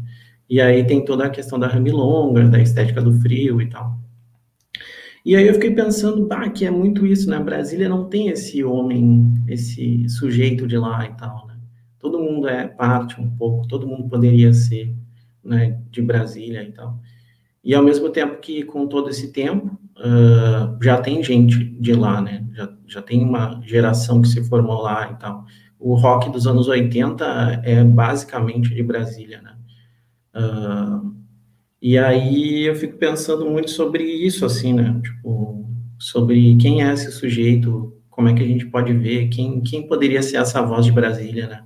E aí tem toda a questão da ramilonga, da estética do frio e tal. E aí eu fiquei pensando, bah, que é muito isso, né? Brasília não tem esse homem, esse sujeito de lá e tal, né? Todo mundo é parte um pouco, todo mundo poderia ser, né, de Brasília e tal. E ao mesmo tempo que com todo esse tempo, uh, já tem gente de lá, né? Já, já tem uma geração que se formou lá e tal. O rock dos anos 80 é basicamente de Brasília, né? Uh, e aí eu fico pensando muito sobre isso, assim, né? Tipo, sobre quem é esse sujeito, como é que a gente pode ver, quem, quem poderia ser essa voz de Brasília, né?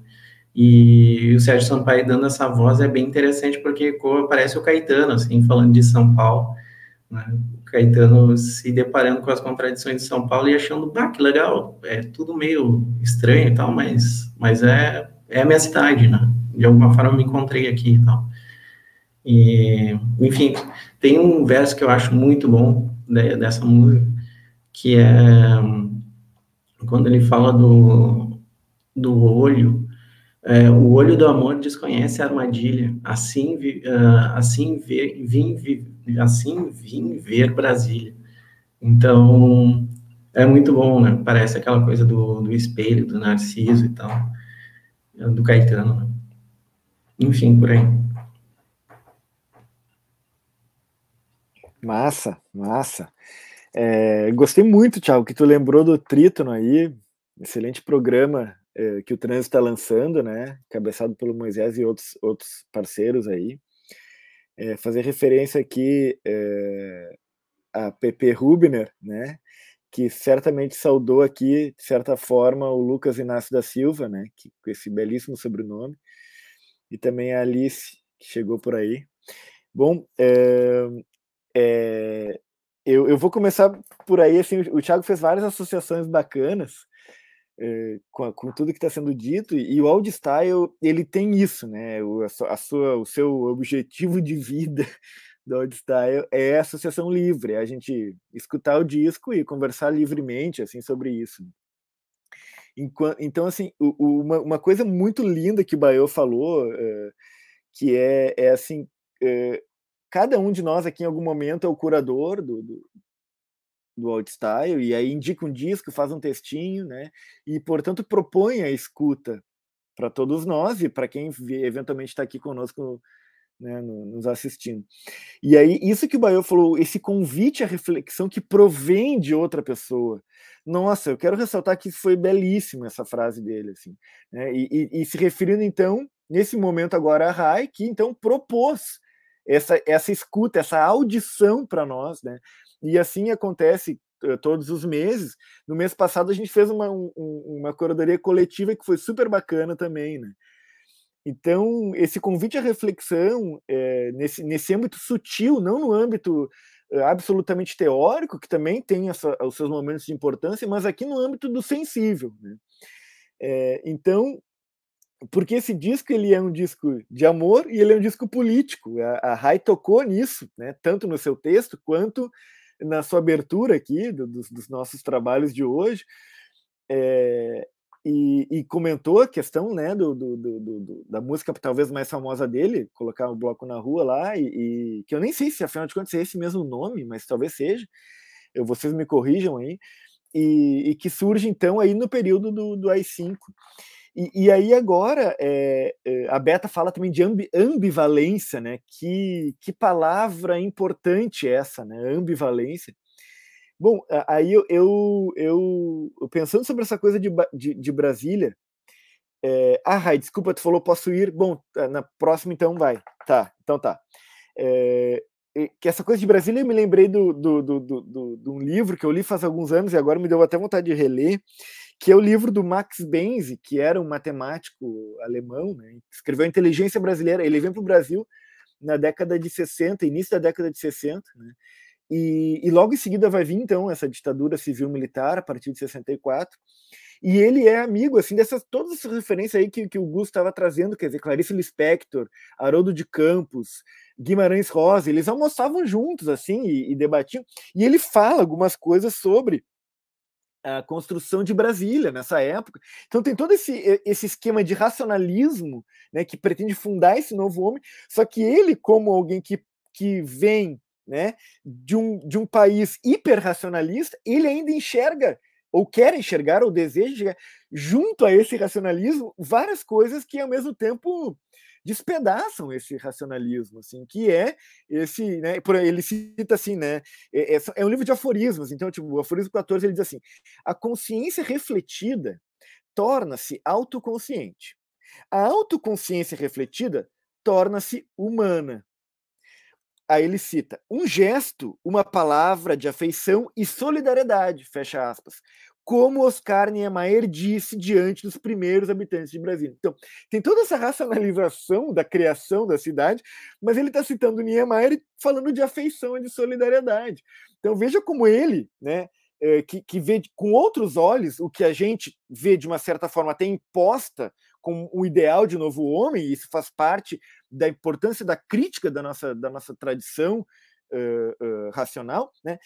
E o Sérgio Sampaio dando essa voz é bem interessante porque parece o Caetano, assim, falando de São Paulo, né? O Caetano se deparando com as contradições de São Paulo e achando, bah, que legal, é tudo meio estranho e tal, mas, mas é, é a minha cidade, né? De alguma forma eu me encontrei aqui e tal. E, enfim, tem um verso que eu acho muito bom né, dessa música, que é quando ele fala do, do olho, é, o olho do amor desconhece a armadilha, assim, uh, assim, ver, vim, vi, assim vim ver Brasília. Então, é muito bom, né? Parece aquela coisa do, do espelho, do Narciso e tal, do Caetano, né? Enfim, por aí. Massa, massa. É, gostei muito, Thiago, que tu lembrou do Trítono aí, excelente programa que o Trânsito está lançando, né? Cabeçado pelo Moisés e outros, outros parceiros aí. É, fazer referência aqui é, a Pepe Rubner, né? Que certamente saudou aqui, de certa forma, o Lucas Inácio da Silva, né? Que, com esse belíssimo sobrenome. E também a Alice, que chegou por aí. Bom, é, eu, eu vou começar por aí. Assim, o Thiago fez várias associações bacanas é, com, com, tudo que está sendo dito, e, e o Old Style ele tem isso, né? O, a sua, o seu objetivo de vida do Old Style é a associação livre, é a gente escutar o disco e conversar livremente assim sobre isso. Enquanto, então, assim, o, o, uma, uma, coisa muito linda que o Baio falou, é, que é, é assim, é, cada um de nós aqui em algum momento é o curador do, do, do old style e aí indica um disco, faz um textinho, né? E portanto propõe a escuta para todos nós e para quem eventualmente está aqui conosco, né, nos assistindo. E aí isso que o Baio falou, esse convite à reflexão que provém de outra pessoa. Nossa, eu quero ressaltar que foi belíssima essa frase dele, assim, né? E, e, e se referindo então nesse momento agora a Rai, que então propôs essa, essa escuta, essa audição para nós, né? E assim acontece uh, todos os meses. No mês passado a gente fez uma, um, uma curadoria coletiva que foi super bacana também, né? Então, esse convite à reflexão é, nesse, nesse âmbito sutil, não no âmbito é, absolutamente teórico, que também tem essa, os seus momentos de importância, mas aqui no âmbito do sensível. Né? É, então, porque esse disco ele é um disco de amor e ele é um disco político. A, a Rai tocou nisso, né, tanto no seu texto quanto na sua abertura aqui do, dos, dos, nossos trabalhos de hoje. É, e, e, comentou a questão né, do, do, do, da música talvez mais famosa dele, colocar o bloco na rua lá, e, e, que eu nem sei se afinal de contas é esse mesmo nome, mas talvez seja. Eu, vocês me corrijam aí. E, e que surge então aí no período do, do AI-5. E, e aí agora é, a Beta fala também de ambi, ambivalência, né? Que, que palavra importante essa, né? Ambivalência. Bom, aí eu, eu, eu pensando sobre essa coisa de, de, de Brasília. É, ah, Rai, desculpa, tu falou posso ir. Bom, tá, na próxima então vai. Tá, então tá. É, que essa coisa de Brasília eu me lembrei do, do, do, do, do um livro que eu li faz alguns anos e agora me deu até vontade de reler, que é o livro do Max Benz, que era um matemático alemão, né? escreveu Inteligência Brasileira. Ele veio para o Brasil na década de 60, início da década de 60, né? E, e, logo em seguida vai vir então essa ditadura civil militar a partir de 64. E ele é amigo assim dessas todas essas referências aí que, que o Gus estava trazendo, quer dizer, Clarice Lispector, Haroldo de Campos, Guimarães Rosa, eles almoçavam juntos assim e, e debatiam. E ele fala algumas coisas sobre a construção de Brasília nessa época. Então tem todo esse, esse esquema de racionalismo né, que pretende fundar esse novo homem, só que ele, como alguém que, que vem né, de, um, de um país hiperracionalista, ele ainda enxerga, ou quer enxergar, ou deseja junto a esse racionalismo, várias coisas que ao mesmo tempo despedaçam esse racionalismo, assim, que é esse, né, por ele cita assim, né, é, é, é um livro de aforismos, então, tipo, o aforismo 14 ele diz assim: a consciência refletida torna-se autoconsciente. A autoconsciência refletida torna-se humana. Aí ele cita um gesto, uma palavra de afeição e solidariedade, fecha aspas como Oscar Niemeyer disse diante dos primeiros habitantes de Brasília. Então, tem toda essa racionalização da criação da cidade, mas ele está citando Niemeyer falando de afeição e de solidariedade. Então, veja como ele, né, é, que, que vê com outros olhos o que a gente vê de uma certa forma até imposta como o ideal de novo homem, e isso faz parte da importância da crítica da nossa, da nossa tradição uh, racional, né?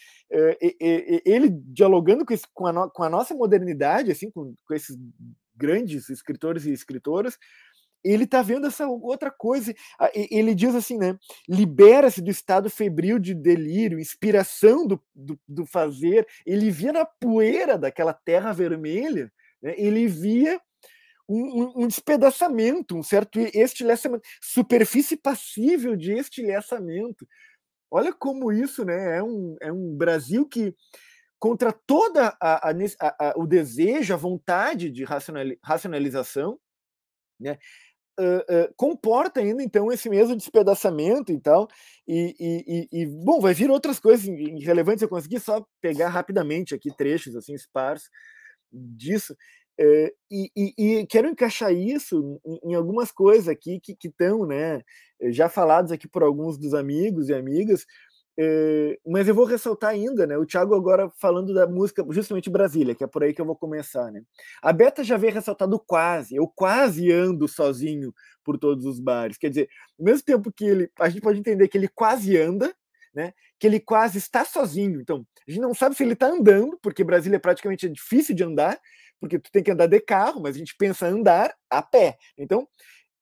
ele dialogando com, esse, com, a no, com, a nossa modernidade, assim, com, com esses grandes escritores e escritoras, ele está vendo essa outra coisa. Ele diz assim, né? Libera-se do estado febril de delírio, inspiração do, do, do, fazer. Ele via na poeira daquela terra vermelha, né? ele via um, um, despedaçamento, um certo estilhaçamento, superfície passível de estilhaçamento. Olha como isso né, é, um, é um Brasil que, contra a, o desejo, a vontade de racionalização, né, uh, uh, comporta ainda então esse mesmo despedaçamento e tal. E, e, e, bom, vai vir outras coisas relevantes. Eu consegui só pegar rapidamente aqui trechos assim esparsos disso. Uh, e, e, e, quero encaixar isso em, em algumas coisas aqui que estão, né, já falados aqui por alguns dos amigos e amigas, uh, mas eu vou ressaltar ainda, né, o Thiago agora falando da música justamente Brasília, que é por aí que eu vou começar, né. A Beta já veio ressaltado quase, eu quase ando sozinho por todos os bares, quer dizer, ao mesmo tempo que ele, a gente pode entender que ele quase anda, né, que ele quase está sozinho, então, a gente não sabe se ele está andando, porque Brasília é praticamente difícil de andar, porque tu tem que andar de carro, mas a gente pensa andar a pé. Então,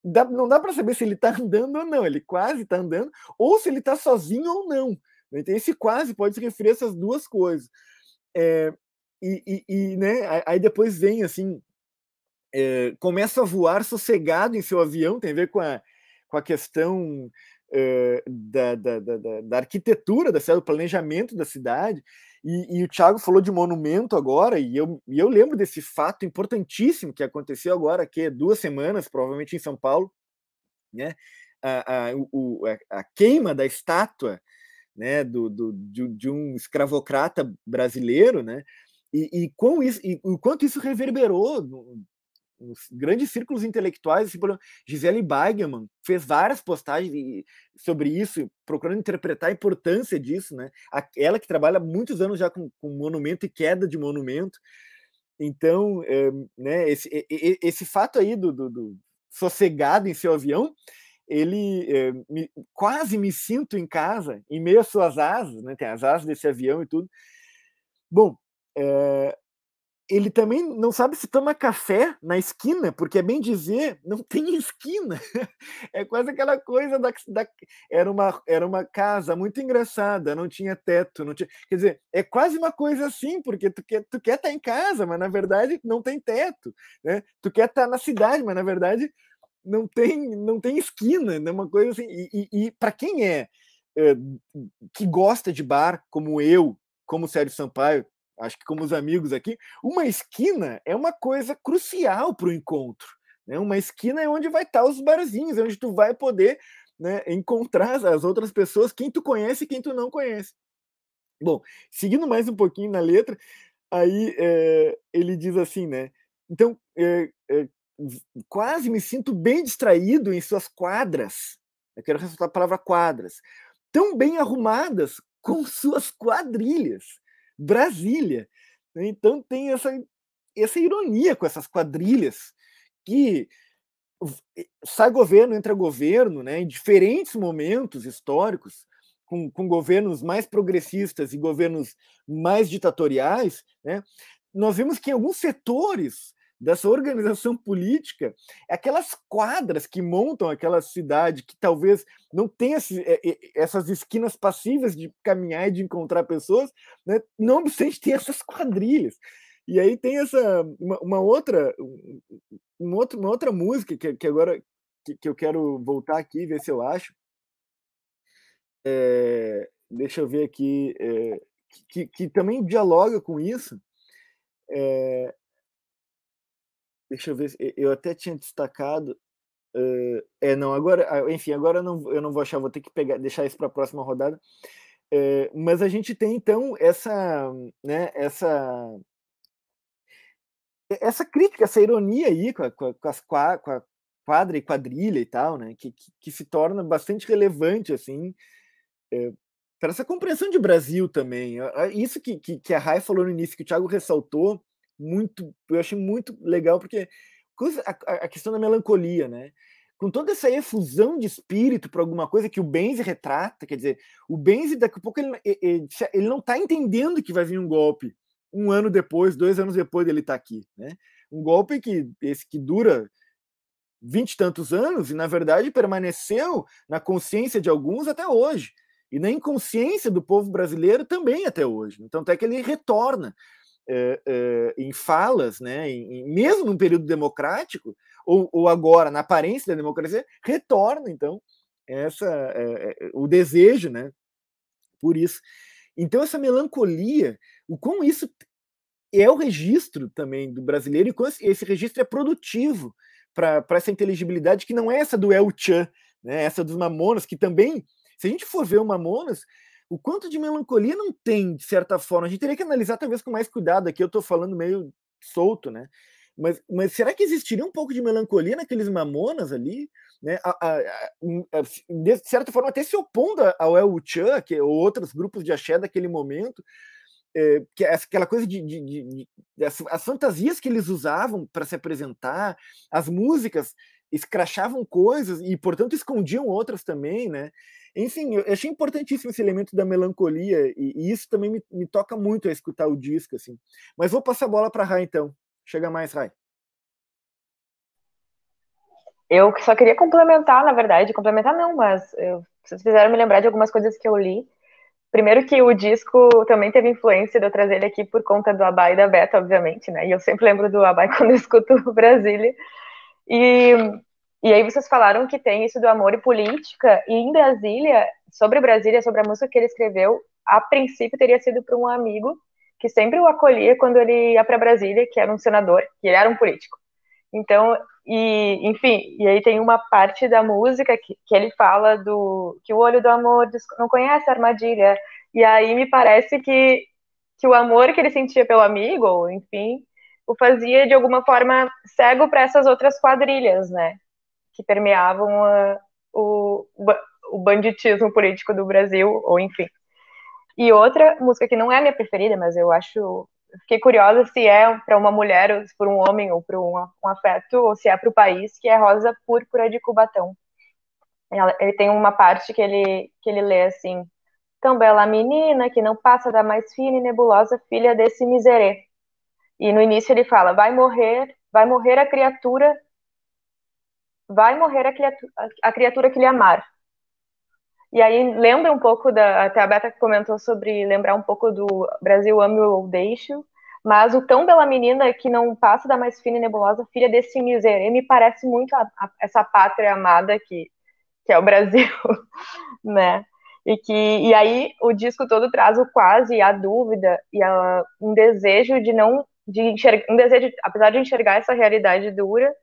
dá, não dá para saber se ele está andando ou não, ele quase está andando, ou se ele está sozinho ou não. Então, esse quase pode se referir a essas duas coisas. É, e, e, e, né, aí depois vem assim, é, começa a voar sossegado em seu avião, tem a ver com a, com a questão é, da, da, da, da, arquitetura da cidade, do planejamento da cidade. E, e, o Thiago falou de monumento agora, e eu, e eu lembro desse fato importantíssimo que aconteceu agora, que é duas semanas, provavelmente em São Paulo, né? A, a, o, a, a queima da estátua né, do, do, de, de, um escravocrata brasileiro, né? E, e, isso, e o quanto isso reverberou nos grandes círculos intelectuais, assim, Gisele Beigemann fez várias postagens sobre isso, procurando interpretar a importância disso, né? Ela que trabalha muitos anos já com, com monumento e queda de monumento. Então, é, né, esse, esse fato aí do, do, do, sossegado em seu avião, ele é, me, quase me sinto em casa, em meio às suas asas, né? Tem as asas desse avião e tudo. Bom, é, ele também não sabe se toma café na esquina, porque é bem dizer, não tem esquina. É quase aquela coisa da, da, era uma era uma casa muito engraçada, não tinha teto, não tinha, quer dizer, é quase uma coisa assim, porque tu quer tu quer estar tá em casa, mas na verdade não tem teto, né? Tu quer estar tá na cidade, mas na verdade não tem não tem esquina, né? Uma coisa assim. E, e, e para quem é, é que gosta de bar, como eu, como Sérgio Sampaio, acho que como os amigos aqui, uma esquina é uma coisa crucial para o encontro. Né? Uma esquina é onde vai estar os barzinhos, é onde tu vai poder né, encontrar as outras pessoas, quem tu conhece e quem tu não conhece. Bom, seguindo mais um pouquinho na letra, aí é, ele diz assim, né? Então, é, é, quase me sinto bem distraído em suas quadras. Eu quero ressaltar a palavra quadras. Tão bem arrumadas com suas quadrilhas Brasília. Então tem essa, essa ironia com essas quadrilhas que sai governo, entra governo, né, em diferentes momentos históricos, com, com governos mais progressistas e governos mais ditatoriais, né, nós vemos que em alguns setores dessa organização política, é aquelas quadras que montam aquela cidade que talvez não tenha essas esquinas passíveis de caminhar e de encontrar pessoas, né? não obstante ter essas quadrilhas. E aí tem essa uma, uma outra uma outra, uma outra música que, que agora que, que, eu quero voltar aqui ver se eu acho. É, deixa eu ver aqui é, que, que, também dialoga com isso. É, deixa eu ver, eu até tinha destacado. Uh, é, não, agora, ah, enfim, agora eu não, eu não vou achar, vou ter que pegar, deixar isso para a próxima rodada. É, mas a gente tem então essa, né, essa, essa crítica, essa ironia aí com, a, com, as, com a quadra e quadrilha e tal, né, que, que, que se torna bastante relevante assim é, para essa compreensão de Brasil também. Isso que, que, que a Rai falou no início, que o Thiago ressaltou, muito, eu achei muito legal, porque a, a questão da melancolia, né? Com toda essa efusão de espírito para alguma coisa que o Benzi retrata, quer dizer, o Benzi daqui a pouco ele, ele, ele não está entendendo que vai vir um golpe um ano depois, dois anos depois dele estar tá aqui, né? Um golpe que esse que dura vinte e tantos anos e na verdade permaneceu na consciência de alguns até hoje e na inconsciência do povo brasileiro também até hoje. Então, até que ele retorna é, é, em falas, né, em, mesmo num período democrático, ou, ou, agora na aparência da democracia, retorna, então, essa, é, o desejo né, por isso. Então, essa melancolia, o como isso é o registro também do brasileiro, e esse registro é produtivo para essa inteligibilidade que não é essa do El Chan, né, essa dos Mamonas, que também, se a gente for ver o Mamonas, o quanto de melancolia não tem, de certa forma. A gente teria que analisar talvez com mais cuidado. Aqui eu estou falando meio solto, né? Mas, mas será que existiria um pouco de melancolia naqueles mamonas ali? Né? A, a, a, de certa forma, até se opondo ao El Chan, que, ou outros grupos de axé daquele momento, é, que é aquela coisa de, de, de, de as, as, fantasias que eles usavam para se apresentar, as músicas escrachavam coisas e, portanto, escondiam outras também, né? Enfim, eu achei importantíssimo esse elemento da melancolia e, e isso também me, me, toca muito a escutar o disco, assim. Mas vou passar a bola para Rai, então. Chega mais, Rai. Eu só queria complementar, na verdade, complementar não, mas eu, vocês fizeram me lembrar de algumas coisas que eu li. Primeiro que o disco também teve influência de eu trazer ele aqui por conta do Abai e da Beta, obviamente, né? E eu sempre lembro do Abai quando eu escuto Brasília. E e aí vocês falaram que tem isso do amor e política, e em Brasília, sobre Brasília, sobre a música que ele escreveu, a princípio teria sido para um amigo que sempre o acolhia quando ele ia para Brasília, que era um senador, que ele era um político. Então, e enfim, e aí tem uma parte da música que, que ele fala do que o olho do amor não conhece a armadilha, e aí me parece que que o amor que ele sentia pelo amigo, enfim, o fazia de alguma forma cego para essas outras quadrilhas, né? que permeavam a, o, o banditismo político do Brasil, ou enfim. E outra música que não é minha preferida, mas eu acho. Fiquei curiosa se é para uma mulher, ou para um homem, ou para um, um, afeto, ou se é para o país, que é Rosa Púrpura de Cubatão. Ele tem uma parte que ele, que ele lê assim: Tão bela menina que não passa da mais fina e nebulosa filha desse miserê. E no início ele fala: Vai morrer, vai morrer a criatura vai morrer a criatura, a criatura que lhe amar. E aí lembra um pouco da. Até a Beta comentou sobre lembrar um pouco do Brasil ame ou deixo, mas o tão bela menina que não passa da mais fina e nebulosa filha desse miserê me parece muito a, a, essa pátria amada que, que é o Brasil, né? E que e aí o disco todo traz o quase, a dúvida e a, um desejo de não de enxergar, um desejo, apesar de enxergar essa realidade dura,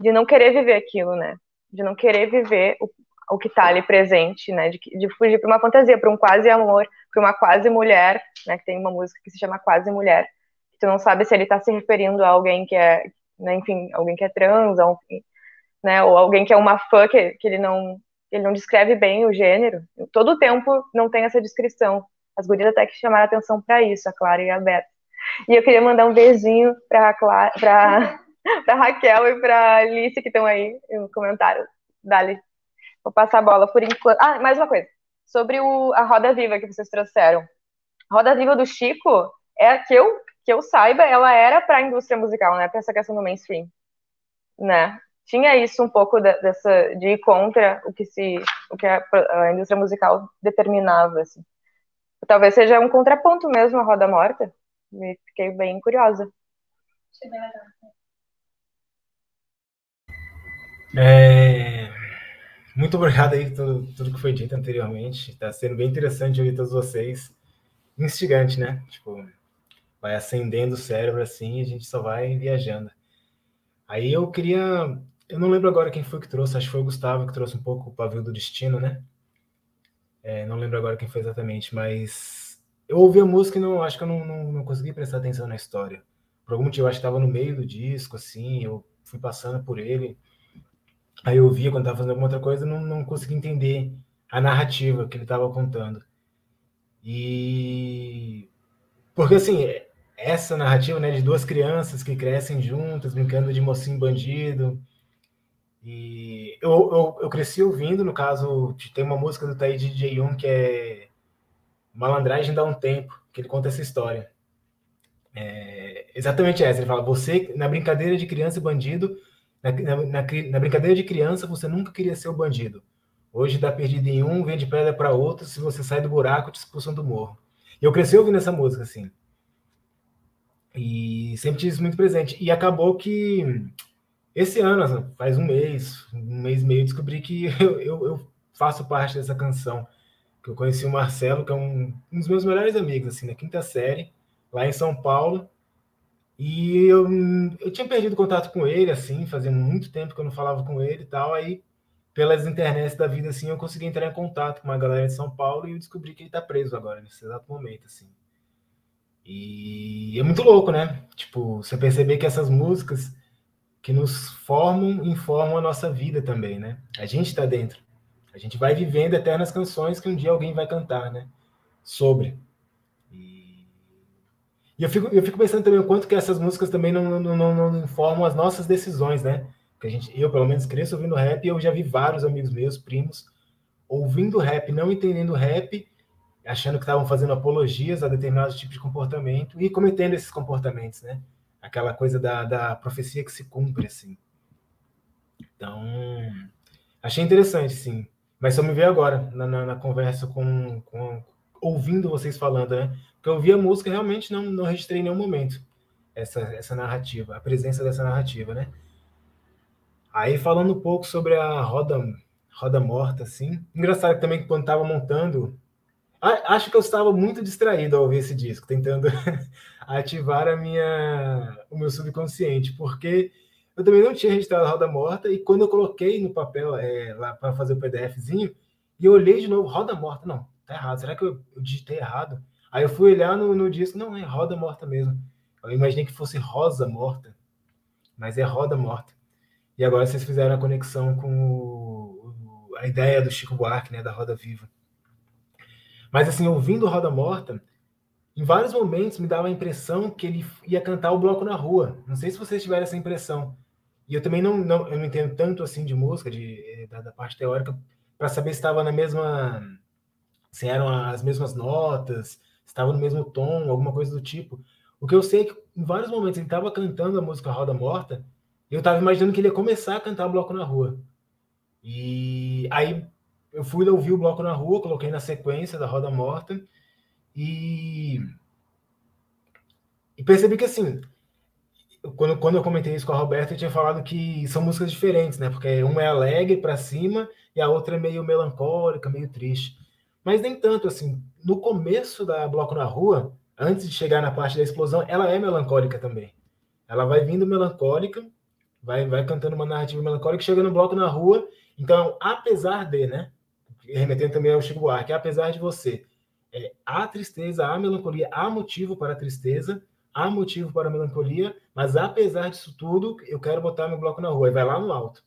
de não querer viver aquilo, né? De não querer viver o, o que está ali presente, né? De, de fugir para uma fantasia, para um quase amor, para uma quase mulher, né? Que tem uma música que se chama Quase Mulher. Que tu não sabe se ele está se referindo a alguém que é, né, enfim, alguém que é trans, ou, né? Ou alguém que é uma fã que, que ele não ele não descreve bem o gênero. Todo o tempo não tem essa descrição. As gurias até que chamaram atenção para isso, a Clara e a Beta. E eu queria mandar um beijinho para para pra Raquel e pra Alice que estão aí no comentário. Dali. Vou passar a bola por enquanto. Ah, mais uma coisa. Sobre o, a Roda Viva que vocês trouxeram. A Roda Viva do Chico é a que eu, que eu saiba, ela era para a indústria musical, né? Para essa questão do mainstream, né? Tinha isso um pouco de, dessa de ir contra o que se, o que a, a indústria musical determinava, assim. Talvez seja um contraponto mesmo à Roda Morta. Me fiquei bem curiosa. É... Muito obrigado aí por tudo, tudo que foi dito anteriormente. Está sendo bem interessante ouvir todos vocês. Instigante, né? Tipo, vai acendendo o cérebro assim e a gente só vai viajando. Aí eu queria. Eu não lembro agora quem foi que trouxe, acho que foi o Gustavo que trouxe um pouco o pavio do destino, né? É, não lembro agora quem foi exatamente, mas eu ouvi a música e não, acho que eu não, não, não consegui prestar atenção na história. Por algum motivo, acho que estava no meio do disco, assim, eu fui passando por ele. Aí eu via quando estava fazendo alguma outra coisa, não, não consegui entender a narrativa que ele estava contando. E porque assim, essa narrativa, né, de duas crianças que crescem juntas, brincando de mocinho bandido. E eu, eu, eu cresci ouvindo, no caso, tem uma música do Taí DJ1 que é Malandragem dá um tempo, que ele conta essa história. É exatamente essa, ele fala, você, na brincadeira de criança e bandido, na, na, na, na brincadeira de criança, você nunca queria ser o bandido. Hoje dá perdido em um, vende pedra para outro, se você sai do buraco, te expulsam do morro. E eu cresci ouvindo essa música, assim. E sempre tive isso muito presente. E acabou que esse ano, faz um mês, um mês e meio, descobri que eu, eu, eu faço parte dessa canção. Que eu conheci o Marcelo, que é um, um dos meus melhores amigos, assim, na quinta série, lá em São Paulo. E eu, eu tinha perdido contato com ele, assim, fazia muito tempo que eu não falava com ele e tal. Aí, pelas internets da vida, assim, eu consegui entrar em contato com uma galera de São Paulo e eu descobri que ele tá preso agora, nesse exato momento, assim. E é muito louco, né? Tipo, você perceber que essas músicas que nos formam, informam a nossa vida também, né? A gente tá dentro. A gente vai vivendo eternas canções que um dia alguém vai cantar, né? Sobre. E eu fico, eu fico pensando também o quanto que essas músicas também não, não, não, não informam as nossas decisões, né? Que a gente, eu, pelo menos, cresço ouvindo rap e eu já vi vários amigos meus, primos, ouvindo rap, não entendendo rap, achando que estavam fazendo apologias a determinados tipos de comportamento e cometendo esses comportamentos, né? Aquela coisa da, da profecia que se cumpre, assim. Então, achei interessante, sim. Mas só me veio agora, na, na, na conversa com, com, ouvindo vocês falando, né? Porque eu ouvi a música realmente não, não registrei em nenhum momento essa, essa narrativa, a presença dessa narrativa, né? Aí falando um pouco sobre a roda, roda morta, assim. Engraçado também que quando estava montando, acho que eu estava muito distraído ao ouvir esse disco, tentando ativar a minha, o meu subconsciente, porque eu também não tinha registrado a roda morta e quando eu coloquei no papel é, lá para fazer o PDFzinho e eu olhei de novo roda morta, não, tá errado. Será que eu, eu digitei errado? Aí eu fui olhar no, no disco, não, é roda morta mesmo. Eu imaginei que fosse rosa morta, mas é roda morta. E agora vocês fizeram a conexão com o, a ideia do Chico Buarque, né, da roda viva. Mas assim, ouvindo Roda Morta, em vários momentos me dava a impressão que ele ia cantar o bloco na rua. Não sei se vocês tiveram essa impressão. E eu também não, não eu não entendo tanto assim de música, de, da, da parte teórica, para saber se estava na mesma se eram as mesmas notas, estava no mesmo tom, alguma coisa do tipo. O que eu sei é que em vários momentos ele estava cantando a música Roda Morta, e eu estava imaginando que ele ia começar a cantar bloco na rua. E aí eu fui ouvir o bloco na rua, coloquei na sequência da Roda Morta e, e percebi que assim, quando, quando eu comentei isso com a Roberta, eu tinha falado que são músicas diferentes, né? Porque uma é alegre para cima e a outra é meio melancólica, meio triste. Mas nem tanto, assim. No começo da Bloco na Rua, antes de chegar na parte da explosão, ela é melancólica também. Ela vai vindo melancólica, vai, vai cantando uma narrativa melancólica, chega no Bloco na Rua. Então, apesar de, né? Remetendo também ao Chico Buarque, apesar de você, é, há tristeza, há melancolia, há motivo para a tristeza, há motivo para melancolia, mas apesar disso tudo, eu quero botar meu bloco na rua. E vai lá no alto.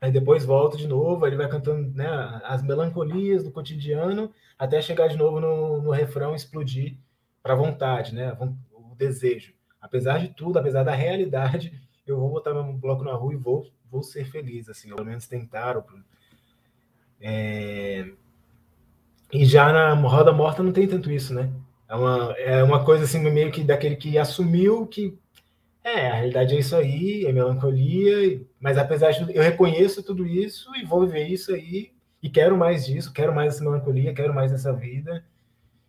Aí depois volta de novo, ele vai cantando né, as melancolias do cotidiano, até chegar de novo no, no refrão explodir para a vontade, né, o desejo. Apesar de tudo, apesar da realidade, eu vou botar meu bloco na rua e vou, vou ser feliz, assim, pelo menos tentar. É... E já na Roda Morta não tem tanto isso, né? É uma, é uma coisa assim, meio que daquele que assumiu que é, a realidade é isso aí, é melancolia, mas apesar de tudo, eu reconheço tudo isso e vou viver isso aí, e quero mais disso, quero mais essa melancolia, quero mais essa vida,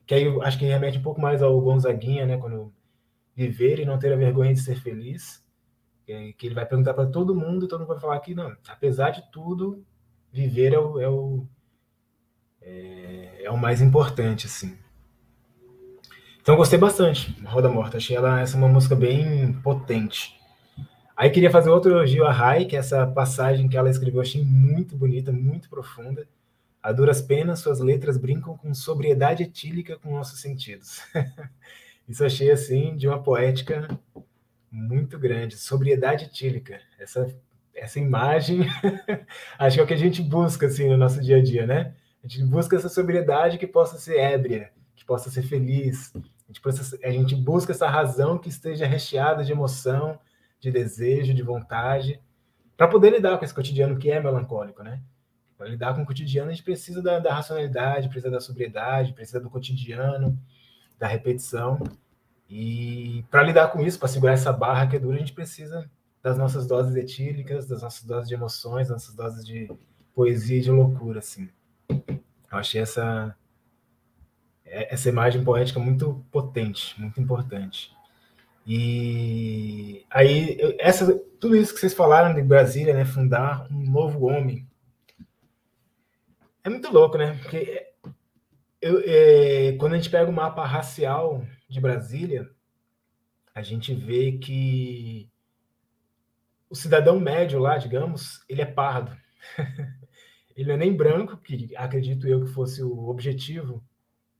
que aí eu acho que remete um pouco mais ao Gonzaguinha, né, quando viver e não ter a vergonha de ser feliz, que ele vai perguntar para todo mundo, todo mundo vai falar que, não, apesar de tudo, viver é o, é o, é, é o mais importante, assim. Então gostei bastante, Roda Morta. Achei ela essa uma música bem potente. Aí queria fazer outro elogio a Rai, que é essa passagem que ela escreveu, achei muito bonita, muito profunda. A duras penas, suas letras brincam com sobriedade etílica com nossos sentidos. Isso achei assim de uma poética muito grande, sobriedade etílica. Essa essa imagem, acho que é o que a gente busca assim no nosso dia a dia, né? A gente busca essa sobriedade que possa ser ébria, que possa ser feliz, a gente, a gente busca essa razão que esteja recheada de emoção, de desejo, de vontade, para poder lidar com esse cotidiano que é melancólico, né? Para lidar com o cotidiano, a gente precisa da, da racionalidade, precisa da sobriedade, precisa do cotidiano, da repetição. E para lidar com isso, para segurar essa barra que é dura, a gente precisa das nossas doses etílicas, das nossas doses de emoções, das nossas doses de poesia e de loucura, assim. Eu achei essa é, essa imagem poética muito potente, muito importante. E aí, essa, tudo isso que vocês falaram de Brasília, né, fundar um novo homem, é muito louco, né? Porque eu, é, quando a gente pega o mapa racial de Brasília, a gente vê que o cidadão médio lá, digamos, ele é pardo. ele não é nem branco, que acredito eu que fosse o objetivo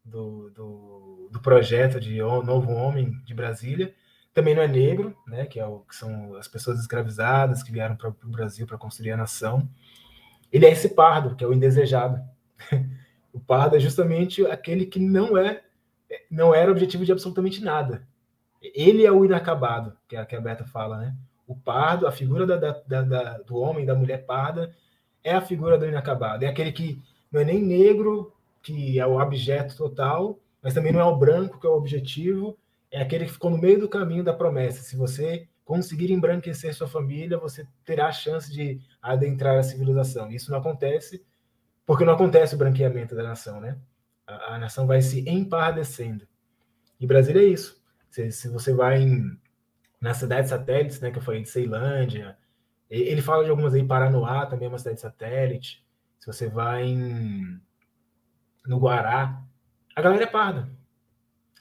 do, do, do projeto de Novo Homem de Brasília. Também não é negro, né, que, é o, que são as pessoas escravizadas que vieram para o Brasil para construir a nação. Ele é esse pardo, que é o indesejado. o pardo é justamente aquele que não é não era objetivo de absolutamente nada. Ele é o inacabado, que é a que a Beta fala, né? O pardo, a figura da, da, da, do homem, da mulher parda, é a figura do inacabado. É aquele que não é nem negro, que é o objeto total, mas também não é o branco que é o objetivo, é aquele que ficou no meio do caminho da promessa. Se você conseguir embranquecer sua família, você terá a chance de adentrar a civilização. Isso não acontece porque não acontece o branqueamento da nação, né? A, a nação vai se empardecendo. E Brasília é isso. Se, se você vai em, nas cidades satélites, né, que eu falei de Ceilândia, ele fala de algumas aí, Paranoá também é uma cidade satélite. Se você vai em no Guará, a galera é parda.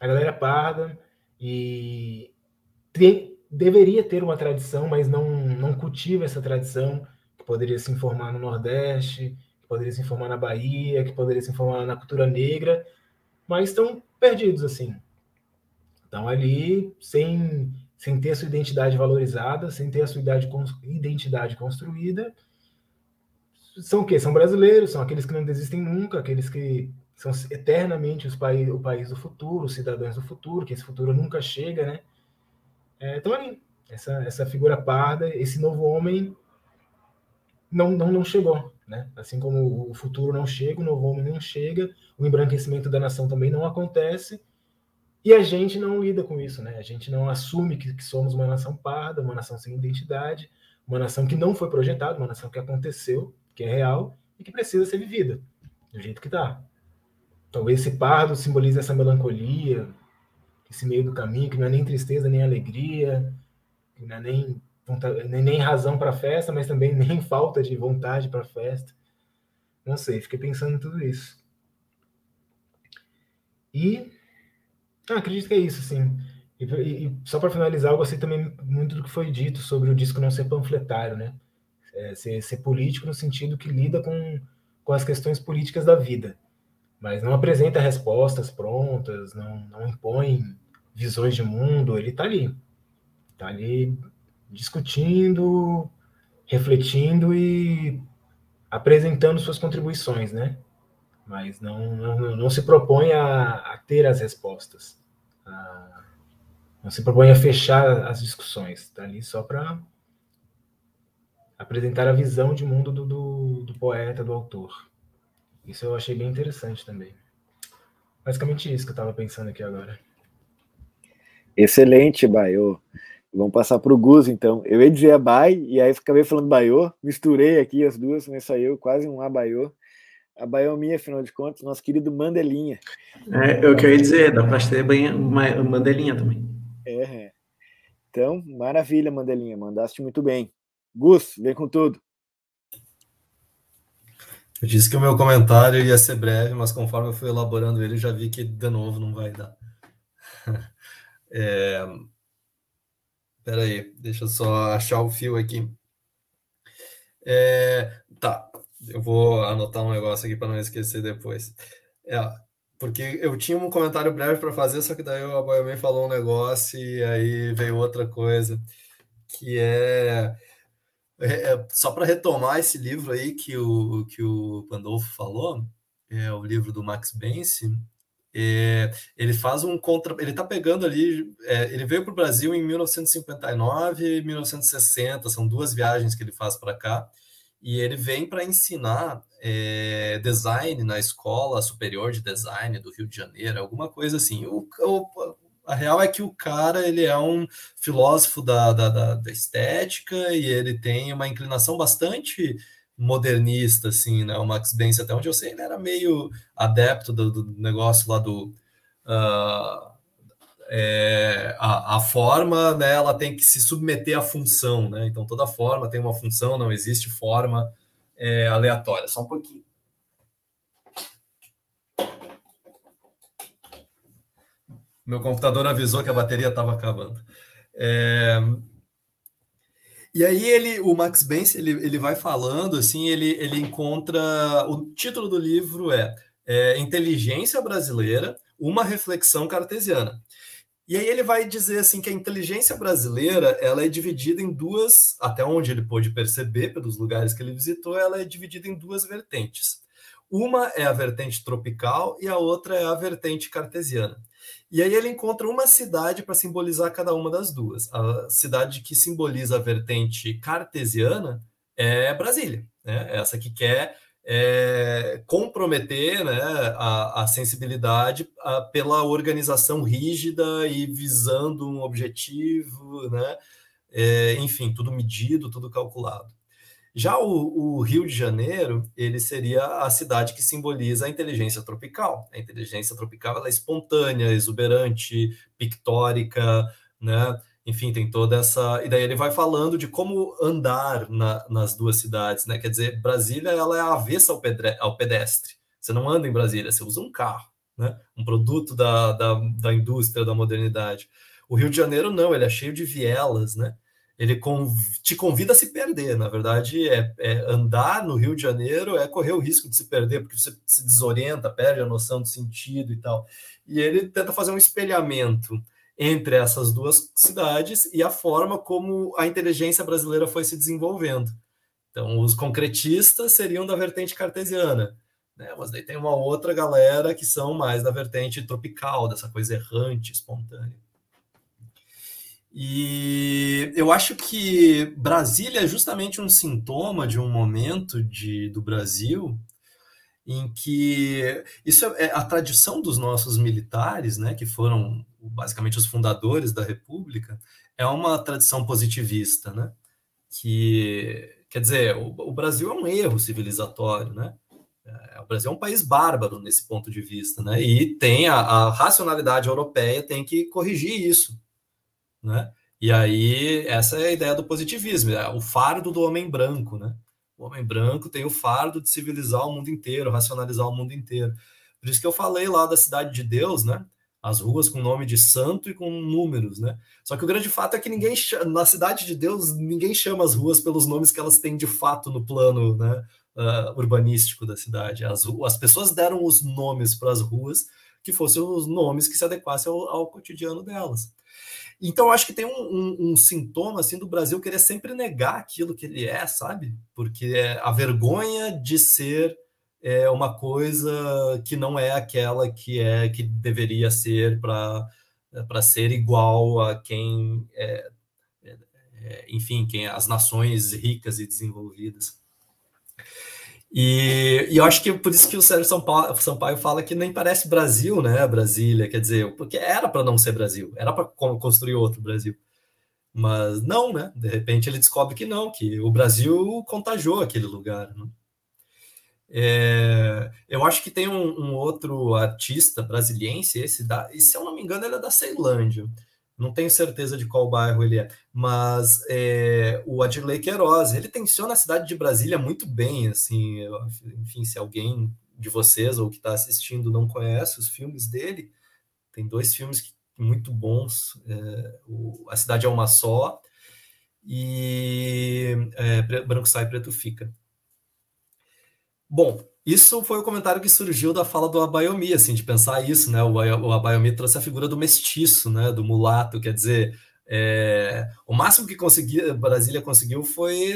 A galera é parda e deveria ter uma tradição, mas não, não cultiva essa tradição, que poderia se informar no Nordeste, que poderia se informar na Bahia, que poderia se informar na cultura negra, mas estão perdidos assim. Estão ali sem, sem ter sua identidade valorizada, sem ter a sua identidade construída, são o quê? São brasileiros, são aqueles que não desistem nunca, aqueles que são eternamente os país, o país do futuro, os cidadãos do futuro, que esse futuro nunca chega, né? É, então, ali, essa, essa figura parda, esse novo homem não, não, não chegou, né? Assim como o futuro não chega, o novo homem não chega, o embranquecimento da nação também não acontece, e a gente não lida com isso, né? A gente não assume que, que somos uma nação parda, uma nação sem identidade, uma nação que não foi projetada, uma nação que aconteceu, que é real e que precisa ser vivida do jeito que está. Talvez esse pardo simbolize essa melancolia, esse meio do caminho, que não é nem tristeza nem alegria, que não é nem, vontade, nem razão para a festa, mas também nem falta de vontade para a festa. Não sei, fiquei pensando em tudo isso. E ah, acredito que é isso, sim. E, e só para finalizar, eu gostei também muito do que foi dito sobre o disco não ser panfletário, né? É, ser, ser, político no sentido que lida com, com as questões políticas da vida, mas não apresenta respostas prontas, não, não impõe visões de mundo, ele está ali, está ali discutindo, refletindo e apresentando suas contribuições, né? Mas não, não, não se propõe a, a ter as respostas, a, não se propõe a fechar as discussões, está ali só para apresentar a visão de mundo do, do, do, poeta, do autor. Isso eu achei bem interessante também. Basicamente isso que eu estava pensando aqui agora. Excelente, Baio. Vamos passar para o Gus, então. Eu ia dizer a Bai, e aí acabei falando Baiô, misturei aqui as duas, mas saiu quase um Abaiô. A Baiô minha, afinal de contas, nosso querido Mandelinha. É, é o que eu ia dizer, dá para ter Mandelinha também. É, é. Então, maravilha, Mandelinha, mandaste muito bem. Gus, vem com tudo. Eu disse que o meu comentário ia ser breve, mas conforme eu fui elaborando ele, já vi que de novo não vai dar. É... Espera aí, deixa eu só achar o fio aqui. É... Tá, eu vou anotar um negócio aqui para não esquecer depois. É, porque eu tinha um comentário breve para fazer, só que daí o Abayomi falou um negócio e aí veio outra coisa, que é é, é, só para retomar esse livro aí que o, que o Pandolfo falou, é o livro do Max Bense, é, ele faz um contra. Ele está pegando ali. É, ele veio para o Brasil em 1959 e 1960, são duas viagens que ele faz para cá, e ele vem para ensinar é, design na Escola Superior de Design do Rio de Janeiro, alguma coisa assim. O, o, a real é que o cara ele é um filósofo da, da, da, da estética e ele tem uma inclinação bastante modernista, assim, né? O Max Benz, até onde eu sei, ele era meio adepto do, do negócio lá do... Uh, é, a, a, forma, né, ela tem que se submeter à função, né? Então, toda forma tem uma função, não existe forma é, aleatória. Só um pouquinho. Meu computador avisou que a bateria estava acabando. É... E aí ele, o Max Benz, ele, ele vai falando assim, ele, ele encontra o título do livro é, é Inteligência Brasileira, uma reflexão cartesiana. E aí ele vai dizer assim que a inteligência brasileira ela é dividida em duas, até onde ele pôde perceber pelos lugares que ele visitou, ela é dividida em duas vertentes. Uma é a vertente tropical e a outra é a vertente cartesiana. E aí ele encontra uma cidade para simbolizar cada uma das duas. A cidade que simboliza a vertente cartesiana é Brasília, né? Essa que quer é, comprometer né, a, a sensibilidade a, pela organização rígida e visando um objetivo, né? É, enfim, tudo medido, tudo calculado. Já o, o, Rio de Janeiro, ele seria a cidade que simboliza a inteligência tropical. A inteligência tropical é espontânea, exuberante, pictórica, né? Enfim, tem toda essa. E daí ele vai falando de como andar na, nas duas cidades, né? Quer dizer, Brasília ela é avessa ao, pedre... ao pedestre. Você não anda em Brasília, você usa um carro, né? Um produto da, da, da indústria, da modernidade. O Rio de Janeiro não, ele é cheio de vielas, né? Ele te convida a se perder. Na verdade, é, é, andar no Rio de Janeiro é correr o risco de se perder, porque você se desorienta, perde a noção de sentido e tal. E ele tenta fazer um espelhamento entre essas duas cidades e a forma como a inteligência brasileira foi se desenvolvendo. Então, os concretistas seriam da vertente cartesiana, né? mas daí tem uma outra galera que são mais da vertente tropical, dessa coisa errante, espontânea. E eu acho que Brasília é justamente um sintoma de um momento de, do Brasil em que isso é, a tradição dos nossos militares, né, que foram basicamente os fundadores da República, é uma tradição positivista, né, que quer dizer o, o Brasil é um erro civilizatório, né, é, o Brasil é um país bárbaro nesse ponto de vista, né, e tem a, a racionalidade europeia tem que corrigir isso, né? E aí, essa é a ideia do positivismo, é o fardo do homem branco, né? O homem branco tem o fardo de civilizar o mundo inteiro, racionalizar o mundo inteiro. Por isso que eu falei lá da cidade de Deus, né? As ruas com nome de santo e com números, né? Só que o grande fato é que ninguém na cidade de Deus ninguém chama as ruas pelos nomes que elas têm de fato no plano, né? Uh, urbanístico da cidade. As, as pessoas deram os nomes para as ruas que fossem os nomes que se adequassem ao, ao cotidiano delas. Então, acho que tem um, um, um, sintoma assim do Brasil querer sempre negar aquilo que ele é, sabe? Porque é a vergonha de ser é, uma coisa que não é aquela que é que deveria ser para para ser igual a quem é, é, é, enfim, quem as nações ricas e desenvolvidas. E, e, eu acho que por isso que o Sérgio Sampaio, Sampaio fala que nem parece Brasil, né? Brasília, quer dizer, porque era para não ser Brasil, era para construir outro Brasil. Mas não, né? De repente ele descobre que não, que o Brasil contagiou aquele lugar. Né? É, eu acho que tem um, um, outro artista brasiliense, esse da, e se eu não me engano, ele é da Ceilândia. Não tenho certeza de qual bairro ele é, mas é, o Adirley Queiroz, ele tenciona a cidade de Brasília muito bem, assim, enfim, se alguém de vocês ou que está assistindo não conhece os filmes dele, tem dois filmes muito bons, é, o, A Cidade é Uma Só e é, Branco Sai, Preto Fica. Bom, isso foi o comentário que surgiu da fala do Abayomi, assim, de pensar isso, né? O Abayomi trouxe a figura do mestiço, né? Do mulato, quer dizer, é, o máximo que conseguia, Brasília conseguiu foi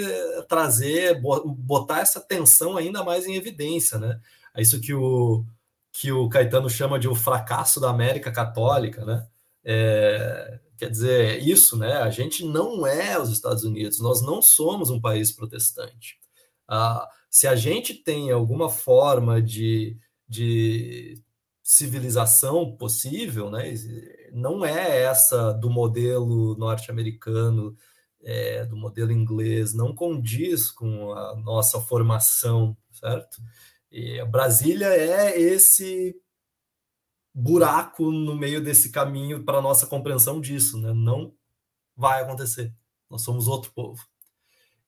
trazer, botar essa tensão ainda mais em evidência, né? É isso que o, que o Caetano chama de o fracasso da América Católica, né? É, quer dizer, isso, né? A gente não é os Estados Unidos, nós não somos um país protestante. Ah, se a gente tem alguma forma de, de civilização possível, né, não é essa do modelo norte-americano, é, do modelo inglês, não condiz com a nossa formação, certo? E Brasília é esse buraco no meio desse caminho para nossa compreensão disso, né? Não vai acontecer. Nós somos outro povo.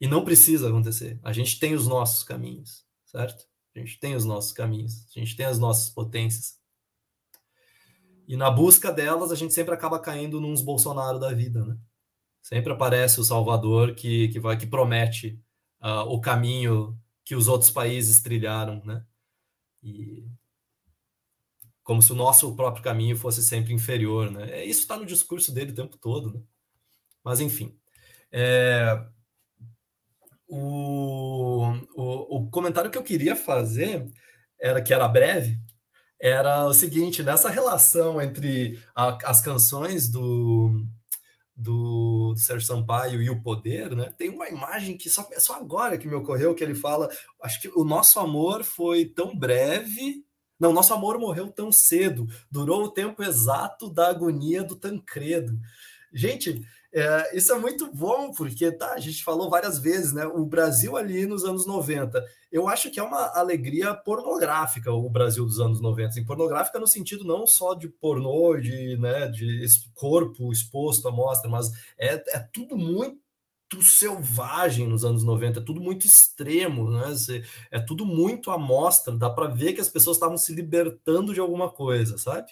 E não precisa acontecer. A gente tem os nossos caminhos, certo? A gente tem os nossos caminhos, a gente tem as nossas potências. E na busca delas, a gente sempre acaba caindo nos Bolsonaro da vida, né? Sempre aparece o Salvador que, que vai que promete uh, o caminho que os outros países trilharam, né? E como se o nosso próprio caminho fosse sempre inferior, né? É, isso está no discurso dele o tempo todo, né? Mas enfim, é, o, o, o comentário que eu queria fazer era que era breve, era o seguinte, nessa relação entre a, as canções do, do Sérgio Sampaio e o poder, né? Tem uma imagem que só, só agora que me ocorreu que ele fala, acho que o nosso amor foi tão breve, não, nosso amor morreu tão cedo, durou o tempo exato da agonia do Tancredo. Gente, é, isso é muito bom, porque tá, a gente falou várias vezes, né? O Brasil ali nos anos 90, eu acho que é uma alegria pornográfica o Brasil dos anos 90. Assim, pornográfica no sentido não só de pornô, de, né, de corpo exposto à mostra, mas é, é tudo muito selvagem nos anos 90, é tudo muito extremo, né? É tudo muito à mostra, dá para ver que as pessoas estavam se libertando de alguma coisa, sabe?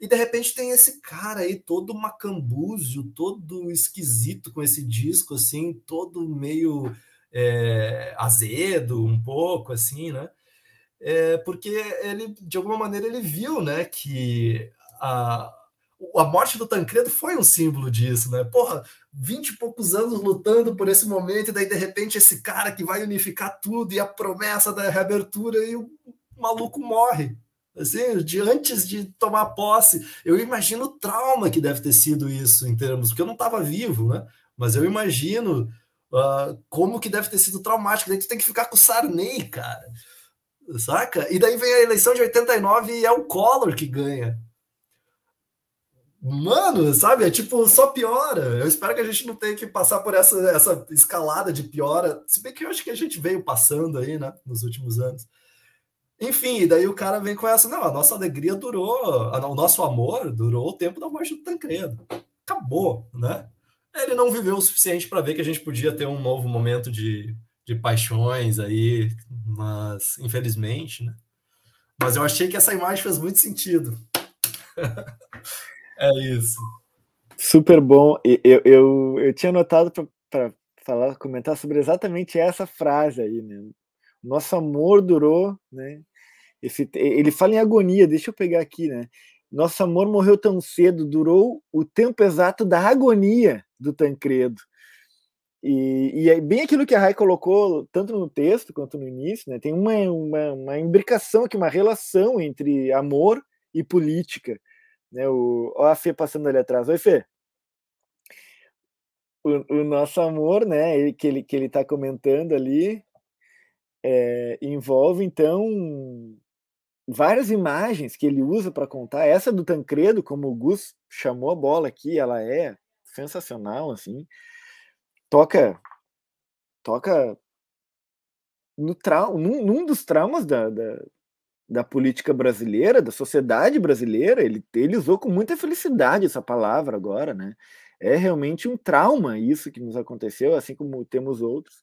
E de repente tem esse cara aí, todo macambúzio, todo esquisito com esse disco, assim, todo meio é, azedo, um pouco, assim, né? É, porque ele, de alguma maneira, ele viu, né, que a, a morte do Tancredo foi um símbolo disso, né? Porra, vinte e poucos anos lutando por esse momento, e daí de repente esse cara que vai unificar tudo e a promessa da reabertura e o maluco morre, Assim, de antes de tomar posse, eu imagino o trauma que deve ter sido isso em termos, porque eu não estava vivo, né? Mas eu imagino uh, como que deve ter sido traumático. Daí tu tem que ficar com o Sarney, cara. Saca? E daí vem a eleição de 89 e é o Collor que ganha. Mano, sabe? É tipo, só piora. Eu espero que a gente não tenha que passar por essa, essa escalada de piora. Se bem que eu acho que a gente veio passando aí, né? Nos últimos anos. Enfim, daí o cara vem com essa, não, a nossa alegria durou, o nosso amor durou o tempo da morte do Tancredo. Acabou, né? Ele não viveu o suficiente para ver que a gente podia ter um novo momento de, de paixões aí, mas infelizmente, né? Mas eu achei que essa imagem fez muito sentido. é isso. Super bom. Eu, eu, eu tinha notado para falar, comentar sobre exatamente essa frase aí, né? Nosso amor durou, né? Esse, ele fala em agonia, deixa eu pegar aqui, né? Nosso amor morreu tão cedo, durou o tempo exato da agonia do Tancredo. E, e é bem aquilo que a Rai colocou, tanto no texto quanto no início, né? Tem uma, uma, uma imbricação aqui, uma relação entre amor e política. Né? O, ó a Fê passando ali atrás. Oi, Fê. O, o nosso amor, né, que ele que ele está comentando ali, é, envolve então várias imagens que ele usa para contar. Essa do Tancredo, como o Gus chamou a bola aqui, ela é sensacional, assim. Toca, toca no trau num, num dos traumas da, da, da, política brasileira, da sociedade brasileira. Ele, ele usou com muita felicidade essa palavra agora, né? É realmente um trauma isso que nos aconteceu, assim como temos outros.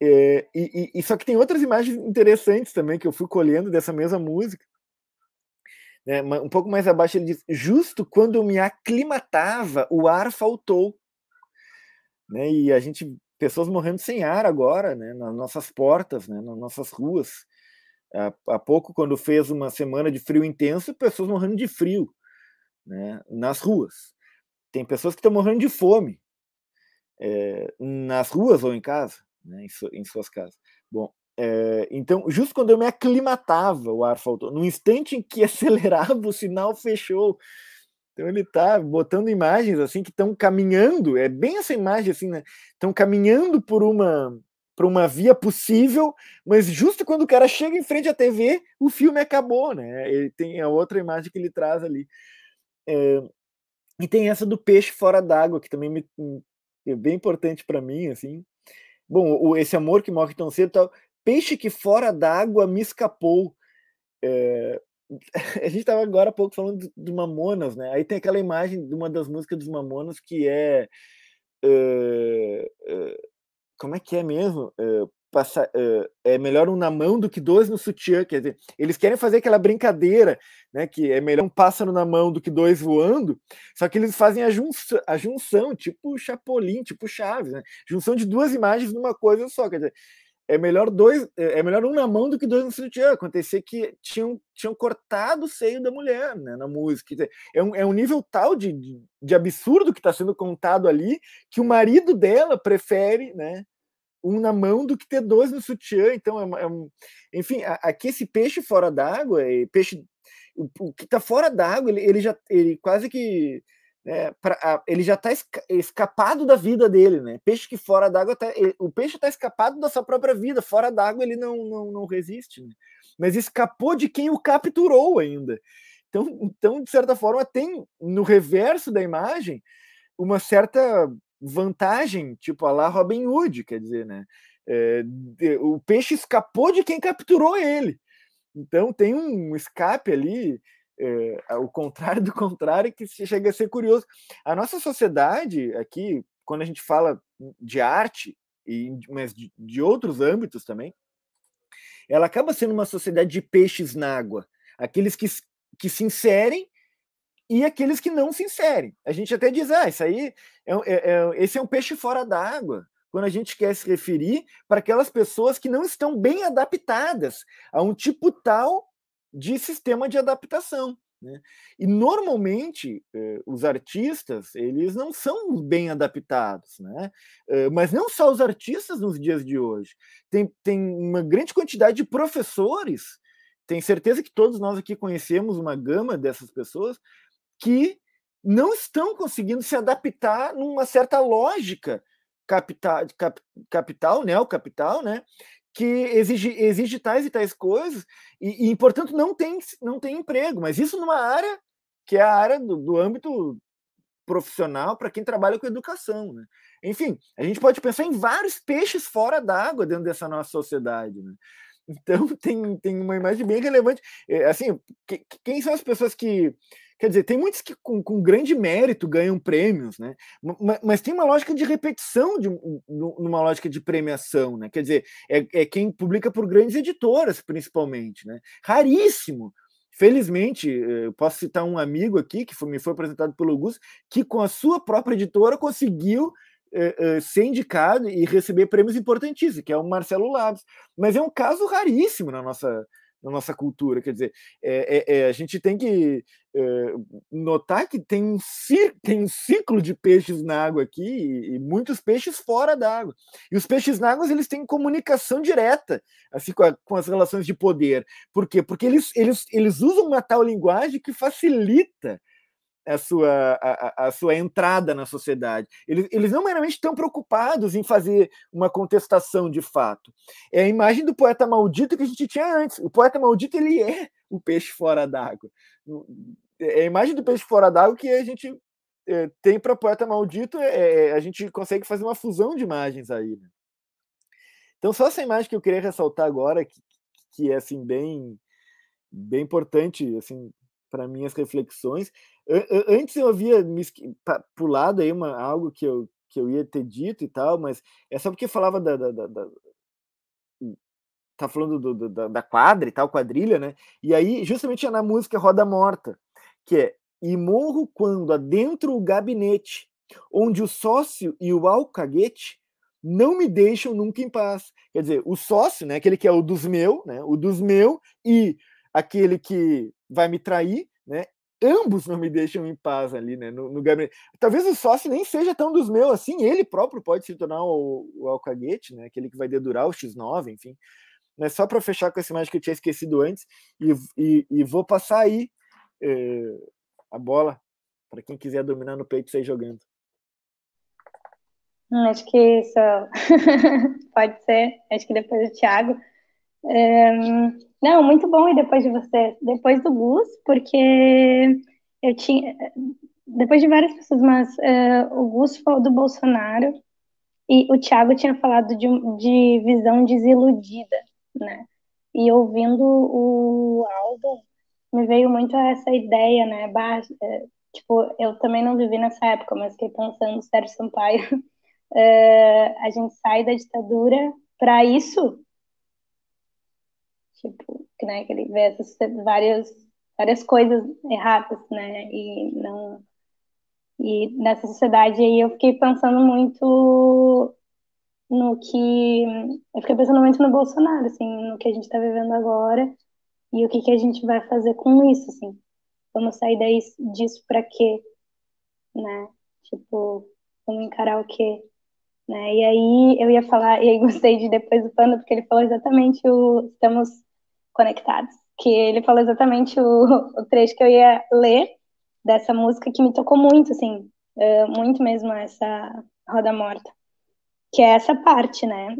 É, e, e, só que tem outras imagens interessantes também que eu fui colhendo dessa mesma música. Né? Um pouco mais abaixo ele diz: justo quando eu me aclimatava, o ar faltou. Né? E a gente, pessoas morrendo sem ar agora, né? nas nossas portas, né? nas nossas ruas. Há, pouco, quando fez uma semana de frio intenso, pessoas morrendo de frio né? nas ruas. Tem pessoas que estão morrendo de fome é, nas ruas ou em casa né, em, su, em, suas casas. Bom, é, então, justo quando eu me aclimatava, o ar faltou. No instante em que acelerava, o sinal fechou. Então ele está botando imagens assim que estão caminhando, é bem essa imagem assim, né? Estão caminhando por uma por uma via possível, mas justo quando o cara chega em frente à TV, o filme acabou, né? Ele tem a outra imagem que ele traz ali. É, e tem essa do peixe fora d'água, que também me, é bem importante para mim, assim, Bom, o, esse amor que morre tão cedo, tal, peixe que fora d'água me escapou. É, a gente estava agora há pouco falando do, Mamonas, né? Aí tem aquela imagem de uma das músicas dos Mamonas que é, é, é como é que é mesmo? Passa, é melhor um na mão do que dois no sutiã, quer dizer, eles querem fazer aquela brincadeira, né, que é melhor um pássaro na mão do que dois voando, só que eles fazem a junção, a junção tipo Chapolin, tipo Chaves, né, junção de duas imagens numa coisa só, quer dizer, é melhor dois, é melhor um na mão do que dois no sutiã, acontecer que tinham, tinham cortado o seio da mulher, né, na música, é um, é um nível tal de, de, de absurdo que está sendo contado ali, que o marido dela prefere, né, um na mão do que ter dois no sutiã. Então, é, é um, enfim, aqui esse peixe fora d'água, peixe, o, o que está fora d'água, ele, ele já, ele quase que né, pra, ele já está escapado da vida dele, né? Peixe que fora d'água, tá, o peixe está escapado da sua própria vida, fora d'água ele não, não, não resiste, né? mas escapou de quem o capturou ainda. Então, então, de certa forma, tem no reverso da imagem uma certa vantagem, tipo a lá Robin Hood, quer dizer, né? É, o peixe escapou de quem capturou ele. Então tem um escape ali, é, o contrário do contrário, que chega a ser curioso. A nossa sociedade aqui, quando a gente fala de arte, e, mas de, de outros âmbitos também, ela acaba sendo uma sociedade de peixes na água. Aqueles que, que se inserem e aqueles que não se inserem. A gente até diz, ah, isso aí é, é, é esse é um peixe fora d'água, quando a gente quer se referir para aquelas pessoas que não estão bem adaptadas a um tipo tal de sistema de adaptação. Né? E normalmente eh, os artistas eles não são bem adaptados, né? Eh, mas não só os artistas nos dias de hoje, tem, tem uma grande quantidade de professores. Tenho certeza que todos nós aqui conhecemos uma gama dessas pessoas que não estão conseguindo se adaptar numa certa lógica capital, cap, capital né, o capital, né, que exige, exige tais e tais coisas, e, e portanto não tem, não tem emprego, mas isso numa área que é a área do, do âmbito profissional para quem trabalha com educação. Né? Enfim, a gente pode pensar em vários peixes fora d'água dentro dessa nossa sociedade. Né? Então tem, tem uma imagem bem relevante. É, assim, que, quem são as pessoas que Quer dizer, tem muitos que com, com grande mérito ganham prêmios, né? Mas, mas, tem uma lógica de repetição de numa lógica de premiação, né? Quer dizer, é, é quem publica por grandes editoras, principalmente, né? Raríssimo. Felizmente, eh, eu posso citar um amigo aqui que foi, me foi apresentado pelo Augusto, que com a sua própria editora conseguiu eh, eh, ser indicado e receber prêmios importantíssimos, que é o Marcelo Labs. Mas é um caso raríssimo na nossa, na nossa cultura. Quer dizer, é, é, é a gente tem que é, notar que tem um, tem um ciclo de peixes na água aqui e, e muitos peixes fora d'água. E os peixes na água eles têm comunicação direta assim com, a, com, as relações de poder. Por quê? Porque eles, eles, eles usam uma tal linguagem que facilita a sua, a, a, sua entrada na sociedade. Eles, eles não meramente estão preocupados em fazer uma contestação de fato. É a imagem do poeta maldito que a gente tinha antes. O poeta maldito ele é o peixe fora d'água. É a imagem do peixe fora d'água que a gente é, tem para poeta maldito. É, é, a gente consegue fazer uma fusão de imagens aí. Né? Então, só essa imagem que eu queria ressaltar agora, que, que é assim bem bem importante assim para minhas reflexões. Antes eu havia pulado aí uma, algo que eu, que eu ia ter dito e tal, mas é só porque falava da, da, da, da tá falando do, do, da, da quadra e tal, quadrilha, né? E aí, justamente é na música Roda Morta, que é E morro quando adentro o gabinete, onde o sócio e o alcaguete não me deixam nunca em paz. Quer dizer, o sócio, né, aquele que é o dos meu, né, o dos meu, e aquele que vai me trair, né? Ambos não me deixam em paz ali, né? No, no gabinete. Talvez o sócio nem seja tão dos meus assim, ele próprio pode se tornar o, o alcaguete, né? Aquele que vai dedurar o X9, enfim. Né? Só para fechar com essa imagem que eu tinha esquecido antes, e, e, e vou passar aí eh, a bola para quem quiser dominar no peito sair jogando. Hum, acho que isso pode ser. Acho que depois o Thiago. Um, não, muito bom e depois de você, depois do Gus, porque eu tinha, depois de várias pessoas, mas uh, o Gus falou do Bolsonaro e o Thiago tinha falado de, de visão desiludida, né? E ouvindo o álbum, me veio muito essa ideia, né? Ba é, tipo, eu também não vivi nessa época, mas fiquei pensando, Sérgio Sampaio, uh, a gente sai da ditadura para isso, tipo, né, que ele vê essas várias várias coisas erradas, né, e não e nessa sociedade aí eu fiquei pensando muito no que eu fiquei pensando muito no Bolsonaro, assim, no que a gente está vivendo agora e o que que a gente vai fazer com isso, assim, vamos sair daí disso para quê, né, tipo, vamos encarar o quê, né, e aí eu ia falar, e aí gostei de depois do Panda, porque ele falou exatamente o, estamos conectados. Que ele falou exatamente o, o trecho que eu ia ler dessa música que me tocou muito, assim, uh, muito mesmo essa Roda Morta. Que é essa parte, né?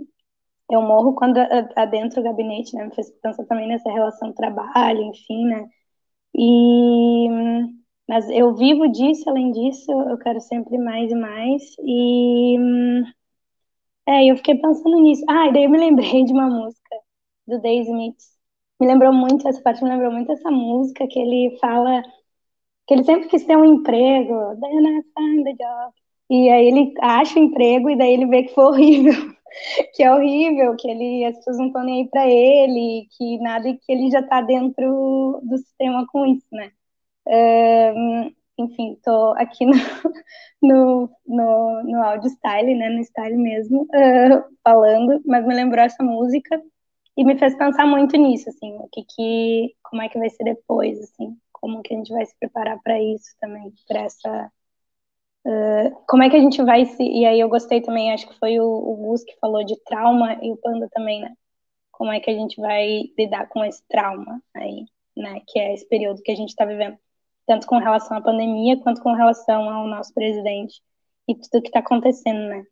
Eu morro quando adentro o gabinete, né? Me fez pensar também nessa relação trabalho, enfim, né? E mas eu vivo disso, além disso, eu quero sempre mais e mais. E é, eu fiquei pensando nisso. Ah, e daí eu me lembrei de uma música do Daisy Smith, me lembrou muito, essa parte me lembrou muito essa música que ele fala que ele sempre quis ter um emprego, then job. E aí ele acha o emprego e daí ele vê que foi horrível, que é horrível, que ele, as pessoas não estão nem aí para ele, que nada, que ele já está dentro do sistema com isso, né? Um, enfim, tô aqui no, no, no, no audio style, né, no style mesmo, uh, falando, mas me lembrou essa música, e me fez pensar muito nisso, assim, o que que, como é que vai ser depois, assim, como que a gente vai se preparar para isso também, para essa, uh, como é que a gente vai se, e aí eu gostei também, acho que foi o, o Gus que falou de trauma e o Panda também, né, como é que a gente vai lidar com esse trauma aí, né, que é esse período que a gente está vivendo, tanto com relação à pandemia quanto com relação ao nosso presidente e tudo que está acontecendo, né.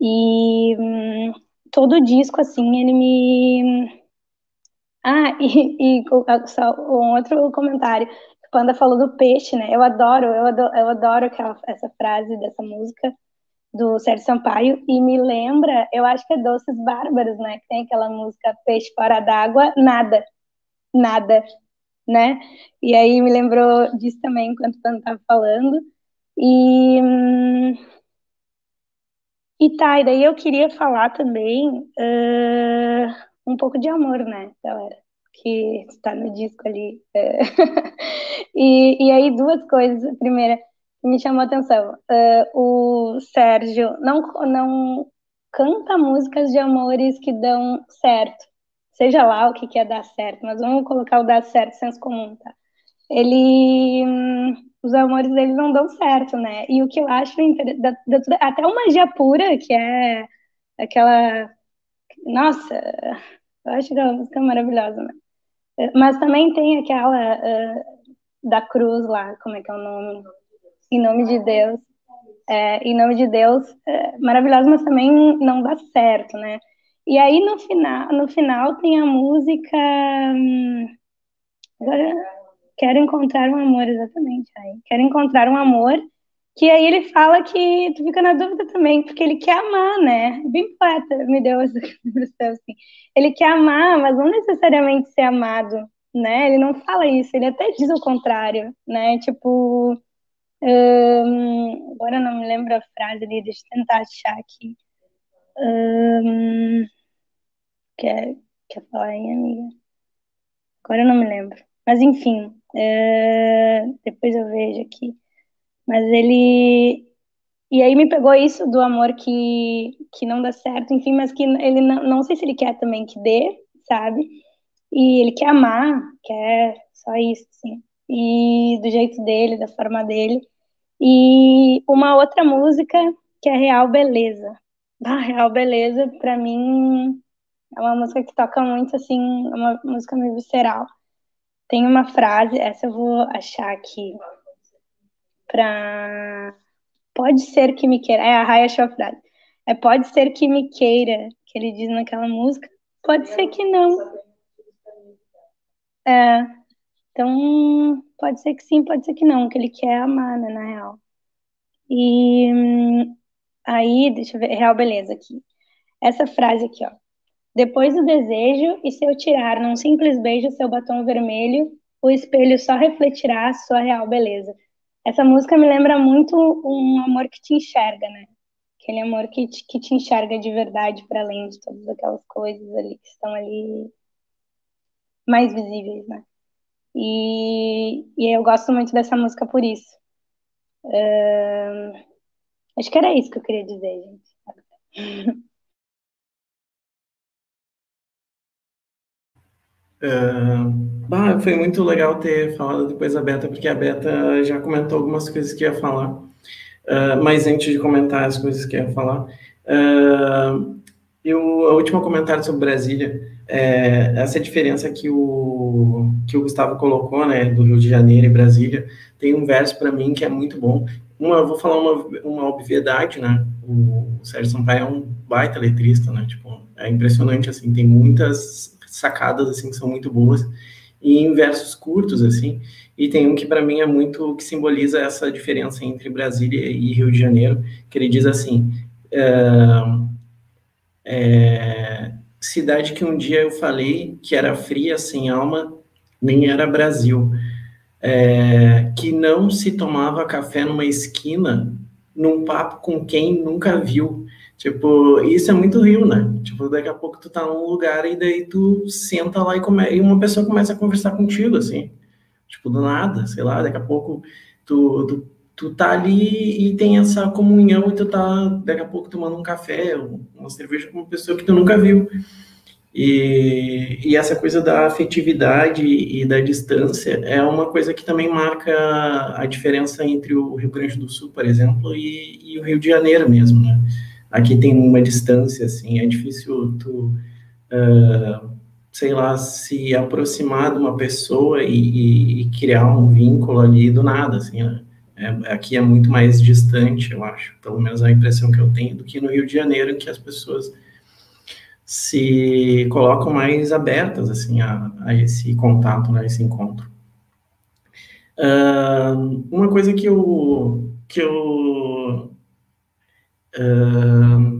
E hum, todo disco, assim, ele me. Ah, e, e só um outro comentário. O Panda falou do peixe, né? Eu adoro, eu adoro, eu adoro aquela, essa frase dessa música do Sérgio Sampaio e me lembra, eu acho que é Doces Bárbaros, né? Que tem aquela música Peixe Fora d'Água, nada, nada, né? E aí me lembrou disso também enquanto o Panda estava falando. E. Hum, e tá, e daí eu queria falar também uh, um pouco de amor, né, galera? Que está no disco ali. Uh, e, e aí, duas coisas. A primeira, me chamou a atenção: uh, o Sérgio não, não canta músicas de amores que dão certo. Seja lá o que quer é dar certo, mas vamos colocar o dar certo, senso comum, tá? Ele. Hum, os amores deles não dão certo, né? E o que eu acho da, da, até uma magia pura, que é aquela. Nossa, eu acho que a música é maravilhosa, né? Mas também tem aquela uh, da cruz lá, como é que é o nome? Em nome de Deus. É, em nome de Deus, é, maravilhoso, mas também não dá certo, né? E aí no final, no final tem a música. Hum, agora, quero encontrar um amor, exatamente. Aí, quero encontrar um amor. Que aí ele fala que tu fica na dúvida também, porque ele quer amar, né? Bem poeta, me deu essa assim. Ele quer amar, mas não necessariamente ser amado, né? Ele não fala isso, ele até diz o contrário, né? Tipo, hum, agora não me lembro a frase ali, deixa eu tentar achar aqui. Hum, quer, quer falar aí, amiga? Agora eu não me lembro. Mas enfim, é, depois eu vejo aqui. Mas ele. E aí me pegou isso do amor que, que não dá certo, enfim, mas que ele não, não sei se ele quer também que dê, sabe? E ele quer amar, quer só isso, assim. E do jeito dele, da forma dele. E uma outra música que é Real Beleza. Ah, Real Beleza, para mim, é uma música que toca muito, assim, é uma música meio visceral. Tem uma frase, essa eu vou achar aqui, pra... Pode ser que me queira. É, a Rai achou a frase. É pode ser que me queira, que ele diz naquela música. Pode ser que não. É. Então, pode ser que sim, pode ser que não, que ele quer amar, né, na real. E hum, aí, deixa eu ver, real beleza aqui. Essa frase aqui, ó. Depois do desejo, e se eu tirar num simples beijo seu batom vermelho, o espelho só refletirá a sua real beleza. Essa música me lembra muito um amor que te enxerga, né? Aquele amor que te, que te enxerga de verdade para além de todas aquelas coisas ali que estão ali mais visíveis, né? E, e eu gosto muito dessa música por isso. Acho que era isso que eu queria dizer, gente. Uh, bah, foi muito legal ter falado depois da Beta, porque a Beta já comentou algumas coisas que ia falar. Uh, mas antes de comentar as coisas que ia falar, uh, eu, o último comentário sobre Brasília, é, essa diferença que o, que o Gustavo colocou, né, do Rio de Janeiro e Brasília, tem um verso para mim que é muito bom. Uma, vou falar uma, uma obviedade, né, o Sérgio Sampaio é um baita letrista, né, tipo, é impressionante, assim, tem muitas sacadas, assim, que são muito boas, e em versos curtos, assim, e tem um que para mim é muito, que simboliza essa diferença entre Brasília e Rio de Janeiro, que ele diz assim, uh, é, cidade que um dia eu falei que era fria, sem alma, nem era Brasil. É, que não se tomava café numa esquina, num papo com quem nunca viu. Tipo, isso é muito Rio, né? Tipo, daqui a pouco tu tá num lugar e daí tu senta lá e, come... e uma pessoa começa a conversar contigo, assim. Tipo, do nada, sei lá, daqui a pouco tu, tu tu tá ali e tem essa comunhão e tu tá daqui a pouco tomando um café, uma cerveja com uma pessoa que tu nunca viu. E, e essa coisa da afetividade e da distância é uma coisa que também marca a diferença entre o Rio Grande do Sul, por exemplo, e, e o Rio de Janeiro mesmo, né? Aqui tem uma distância, assim, é difícil tu, uh, sei lá, se aproximar de uma pessoa e, e, e criar um vínculo ali do nada, assim, né? É, aqui é muito mais distante, eu acho, pelo menos a impressão que eu tenho, do que no Rio de Janeiro, em que as pessoas se colocam mais abertas assim a, a esse contato, né, a esse encontro. Uh, uma coisa que eu que eu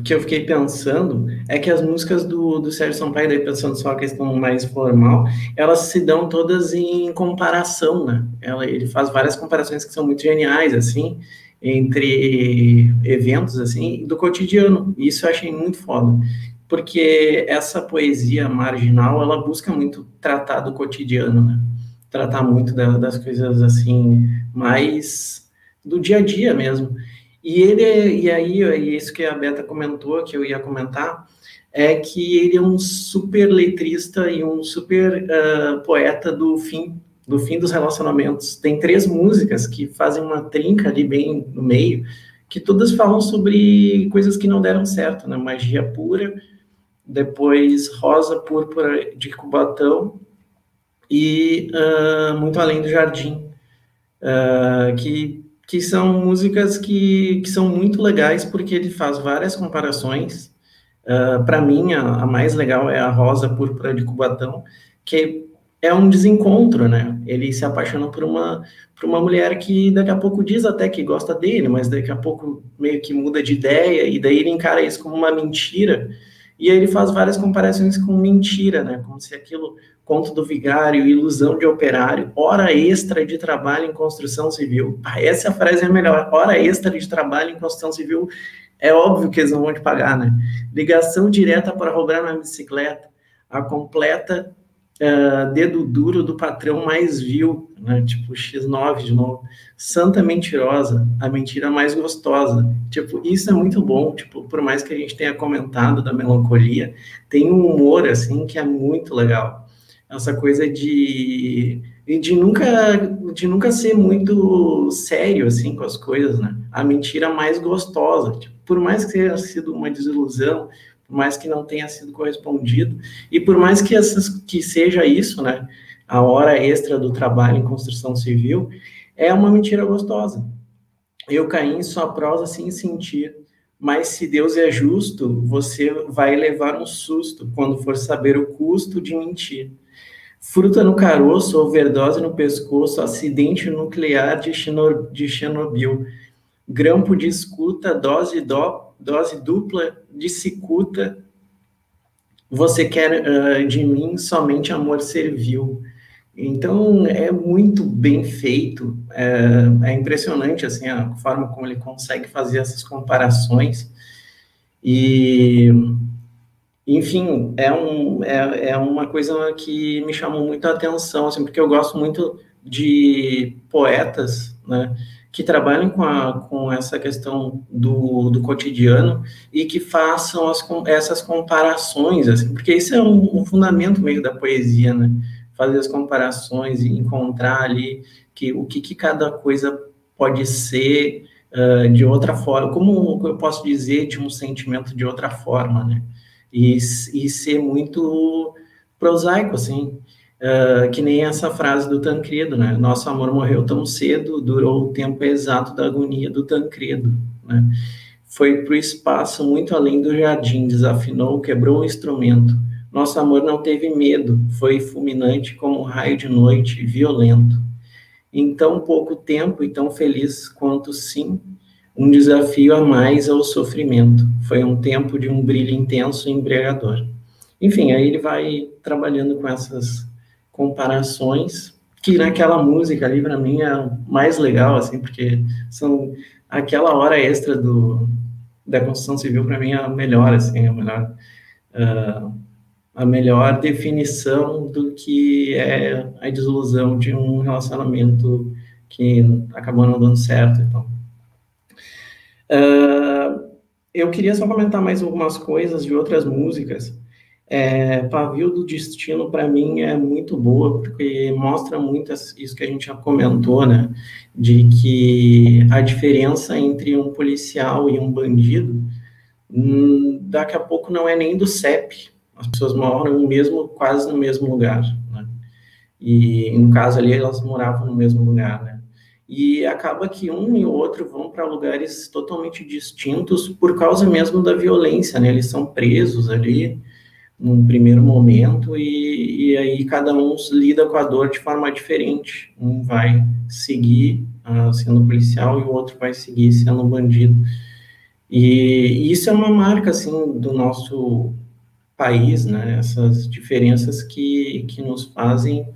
que eu fiquei pensando é que as músicas do, do Sérgio Sampaio, daí pensando só a questão mais formal, elas se dão todas em comparação, né? Ela, ele faz várias comparações que são muito geniais, assim, entre eventos, assim, do cotidiano. E isso eu achei muito foda. Porque essa poesia marginal, ela busca muito tratar do cotidiano, né? Tratar muito da, das coisas, assim, mais do dia a dia mesmo. E ele, e aí, e isso que a Beta comentou, que eu ia comentar, é que ele é um super letrista e um super uh, poeta do fim, do fim dos relacionamentos. Tem três músicas que fazem uma trinca ali bem no meio, que todas falam sobre coisas que não deram certo, né? Magia pura, depois Rosa Púrpura de Cubatão e uh, Muito Além do Jardim. uh, que, que são músicas que, que são muito legais porque ele faz várias comparações. Uh, Para mim, a, a, mais legal é a Rosa Púrpura de Cubatão, que é um desencontro, né? Ele se apaixona por uma, por uma mulher que daqui a pouco diz até que gosta dele, mas daqui a pouco meio que muda de ideia, e daí ele encara isso como uma mentira. E aí ele faz várias comparações com mentira, né? Como se aquilo, conto do vigário, ilusão de operário, hora extra de trabalho em construção civil. Ah, essa frase é melhor. Hora extra de trabalho em construção civil, é óbvio que eles não vão te pagar, né? Ligação direta para roubar na bicicleta. A completa uh, dedo duro do patrão mais vil, né? Tipo X9 de novo. Santa mentirosa, a mentira mais gostosa. Tipo, isso é muito bom. Tipo, por mais que a gente tenha comentado da melancolia, tem um humor assim que é muito legal. Essa coisa de de nunca de nunca ser muito sério assim com as coisas, né? A mentira mais gostosa. Tipo, por mais que tenha sido uma desilusão, por mais que não tenha sido correspondido, e por mais que, essas, que seja isso, né, a hora extra do trabalho em construção civil, é uma mentira gostosa. Eu caí em sua prosa sem sentir, mas se Deus é justo, você vai levar um susto quando for saber o custo de mentir. Fruta no caroço, overdose no pescoço, acidente nuclear de Chernobyl, grampo de escuta, dose dó, dose dupla de cicuta, você quer uh, de mim somente amor servil. Então, é muito bem feito, é, é, impressionante, assim, a forma como ele consegue fazer essas comparações, e, enfim, é, um, é, é uma coisa que me chamou muito a atenção, assim, porque eu gosto muito de poetas, né, que trabalhem com, a, com essa questão do, do cotidiano e que façam as, essas comparações, assim, porque isso é um, um fundamento meio da poesia, né? Fazer as comparações e encontrar ali que, o que, que cada coisa pode ser uh, de outra forma, como eu posso dizer de um sentimento de outra forma, né? E, e ser muito prosaico, assim, Uh, que nem essa frase do Tancredo, né? Nosso amor morreu tão cedo, durou o tempo exato da agonia do Tancredo, né? Foi para o espaço muito além do jardim, desafinou, quebrou o instrumento. Nosso amor não teve medo, foi fulminante como um raio de noite, violento. Em tão pouco tempo e tão feliz quanto sim, um desafio a mais ao sofrimento. Foi um tempo de um brilho intenso e embriagador. Enfim, aí ele vai trabalhando com essas comparações, que naquela música ali, para mim, é mais legal, assim, porque são aquela hora extra do, da construção civil, para mim, é a melhor, assim, a melhor, uh, a melhor definição do que é a desilusão de um relacionamento que acabou não dando certo, então. Uh, eu queria só comentar mais algumas coisas de outras músicas, é, Pavio do Destino, para mim, é muito boa, porque mostra muito isso que a gente já comentou, né? De que a diferença entre um policial e um bandido, hum, daqui a pouco não é nem do CEP. As pessoas moram mesmo, quase no mesmo lugar, né? E, no caso ali, elas moravam no mesmo lugar, né? E acaba que um e o outro vão para lugares totalmente distintos por causa mesmo da violência, né? Eles são presos ali, num primeiro momento e, e, aí cada um lida com a dor de forma diferente. Um vai seguir uh, sendo policial e o outro vai seguir sendo bandido. E, e, isso é uma marca assim do nosso país, né? Essas diferenças que, que nos fazem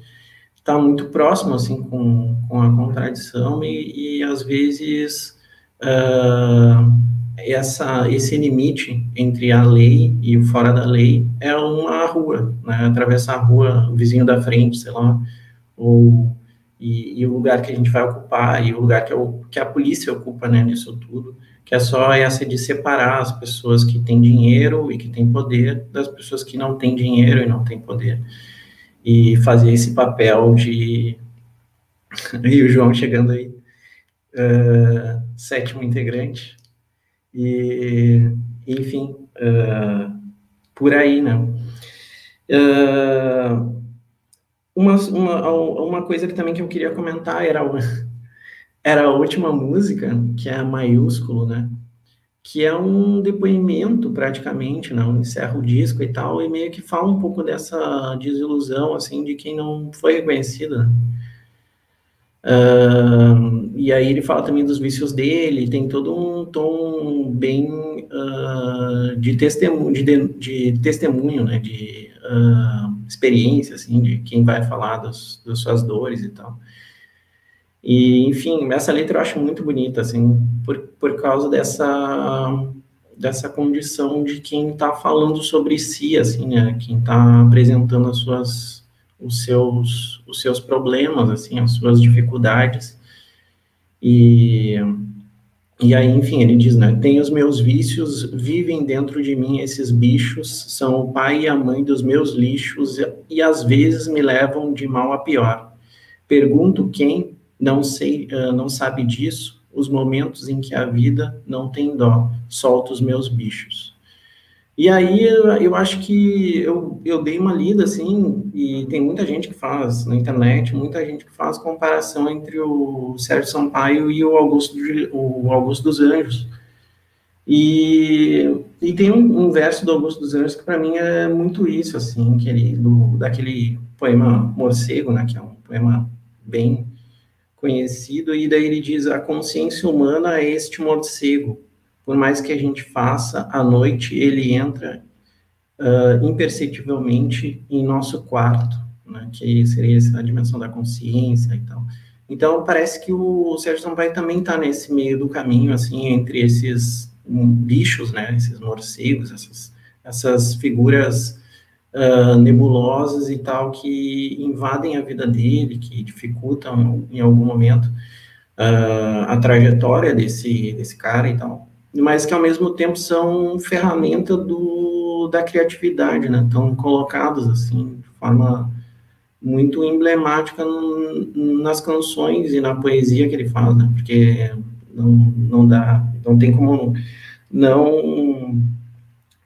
estar muito próximo assim com, com a contradição e, e às vezes uh, essa, esse limite entre a lei e o fora da lei é uma rua, né? Atravessar a rua, o vizinho da frente, sei lá, ou e, e, o lugar que a gente vai ocupar e o lugar que, eu, que a polícia ocupa, né, nisso tudo, que é só essa de separar as pessoas que têm dinheiro e que têm poder das pessoas que não têm dinheiro e não têm poder e fazer esse papel de e o João chegando aí uh, sétimo integrante e, enfim, uh, por aí, né? Uh, uma, uma, uma coisa que também que eu queria comentar era uma, era a última música, que é a maiúsculo, né? Que é um depoimento, praticamente? Né? Encerra o disco e tal, e meio que fala um pouco dessa desilusão, assim, de quem não foi reconhecido, né? Uh, e aí ele fala também dos vícios dele, tem todo um tom bem uh, de, testemunho, de, de, testemunho, né, de uh, experiência, assim, de quem vai falar dos, das suas dores e tal. E, enfim, essa letra eu acho muito bonita, assim, por, por causa dessa, dessa condição de quem está falando sobre si, assim, né, quem está apresentando as suas, os seus, os seus problemas, assim, as suas dificuldades. E, e aí, enfim, ele diz, né, tem os meus vícios, vivem dentro de mim esses bichos, são o pai e a mãe dos meus lixos, e às vezes me levam de mal a pior. Pergunto quem não sei, não sabe disso, os momentos em que a vida não tem dó, solta os meus bichos. E aí eu acho que eu, eu dei uma lida assim, e tem muita gente que faz na internet, muita gente que faz comparação entre o Sérgio Sampaio e o Augusto, o Augusto dos Anjos. E, e tem um, um verso do Augusto dos Anjos que para mim é muito isso, assim, que ele, do, daquele poema Morcego, né, que é um poema bem conhecido, e daí ele diz: A consciência humana é este morcego. Por mais que a gente faça, à noite ele entra uh, imperceptivelmente em nosso quarto, né, que seria essa dimensão da consciência e tal. Então, parece que o Sérgio Sampaio também está nesse meio do caminho, assim, entre esses bichos, né, esses morcegos, essas, essas figuras uh, nebulosas e tal que invadem a vida dele, que dificultam em algum momento uh, a trajetória desse, desse cara e tal, mas que ao mesmo tempo são ferramenta do, da criatividade, né? Estão colocados assim de forma muito emblemática nas canções e na poesia que ele faz, né? Porque não, não dá, não tem como não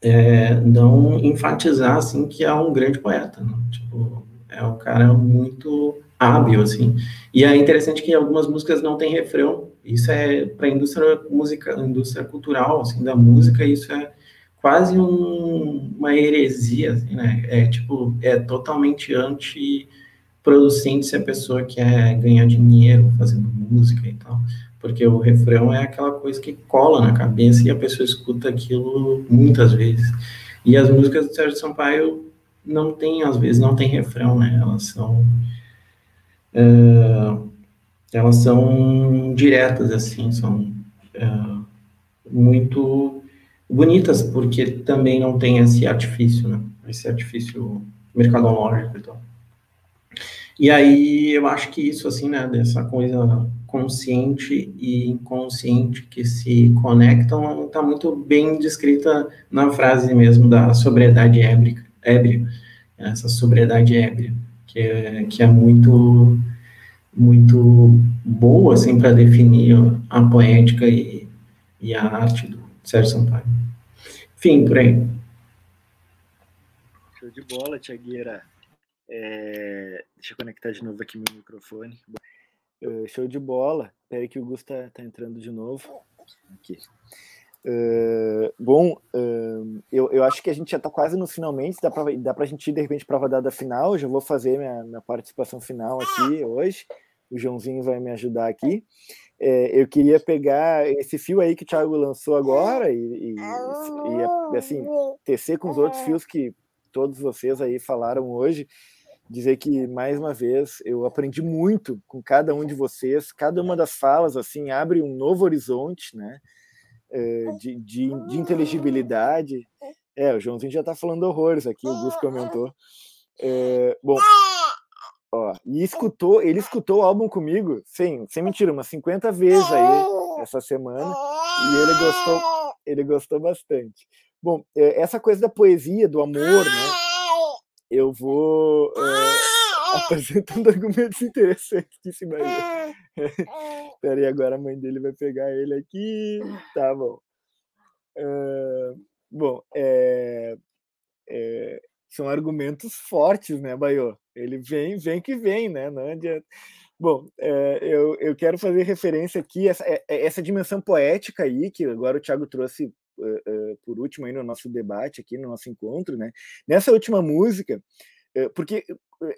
é, não enfatizar assim que é um grande poeta, né? tipo é um cara muito hábil assim. E é interessante que algumas músicas não têm refrão. Isso é para a indústria música, indústria cultural assim da música, isso é quase um, uma heresia, assim, né? É tipo é totalmente anti producente se a pessoa quer ganhar dinheiro fazendo música e tal porque o refrão é aquela coisa que cola na cabeça e a pessoa escuta aquilo muitas vezes. E as músicas do Sérgio Sampaio não tem, às vezes, não tem refrão, né? Elas são. Uh, elas são diretas, assim, são uh, muito bonitas, porque também não tem esse artifício, né? Esse artifício mercadológico e tal. E aí eu acho que isso, assim, né, dessa coisa consciente e inconsciente que se conectam está muito bem descrita na frase mesmo da sobriedade ébria, ébria essa sobriedade ébria, que é, que é muito muito boa assim para definir a poética e, e a arte do Sérgio Sampaio. Enfim, por aí. Show de bola, Tiagueira. É, deixa eu conectar de novo aqui meu microfone. Uh, show de bola. Peraí que o Gus tá, tá entrando de novo. Aqui. Uh, bom, uh, eu, eu acho que a gente já está quase no finalmente, dá para a gente ir de repente para a rodada final. Já vou fazer minha, minha participação final aqui hoje. O Joãozinho vai me ajudar aqui. É, eu queria pegar esse fio aí que o Thiago lançou agora e, e, e assim, tecer com os outros fios que todos vocês aí falaram hoje dizer que mais uma vez eu aprendi muito com cada um de vocês. Cada uma das falas assim abre um novo horizonte, né? Eh, de, de, de inteligibilidade. É, o Joãozinho já está falando horrores aqui. O Gus comentou. É, bom, ó, e escutou, ele escutou o álbum comigo, sem, sem mentira, umas 50 vezes aí essa semana, e ele gostou, ele gostou bastante. Bom, eh, essa coisa da poesia, do amor, né? eu vou é, apresentando argumentos interessantes disse Maria. Peraí, agora a mãe dele vai pegar ele aqui. Tá bom. Bom, é, é, são argumentos fortes, né, Baiô? Ele vem, vem que vem, né? Não adianta. Bom, é, eu, eu quero fazer referência aqui essa, é, é, essa dimensão poética aí que agora o Thiago trouxe uh, uh, por último aí no nosso debate aqui no nosso encontro, né? Nessa última música, uh, porque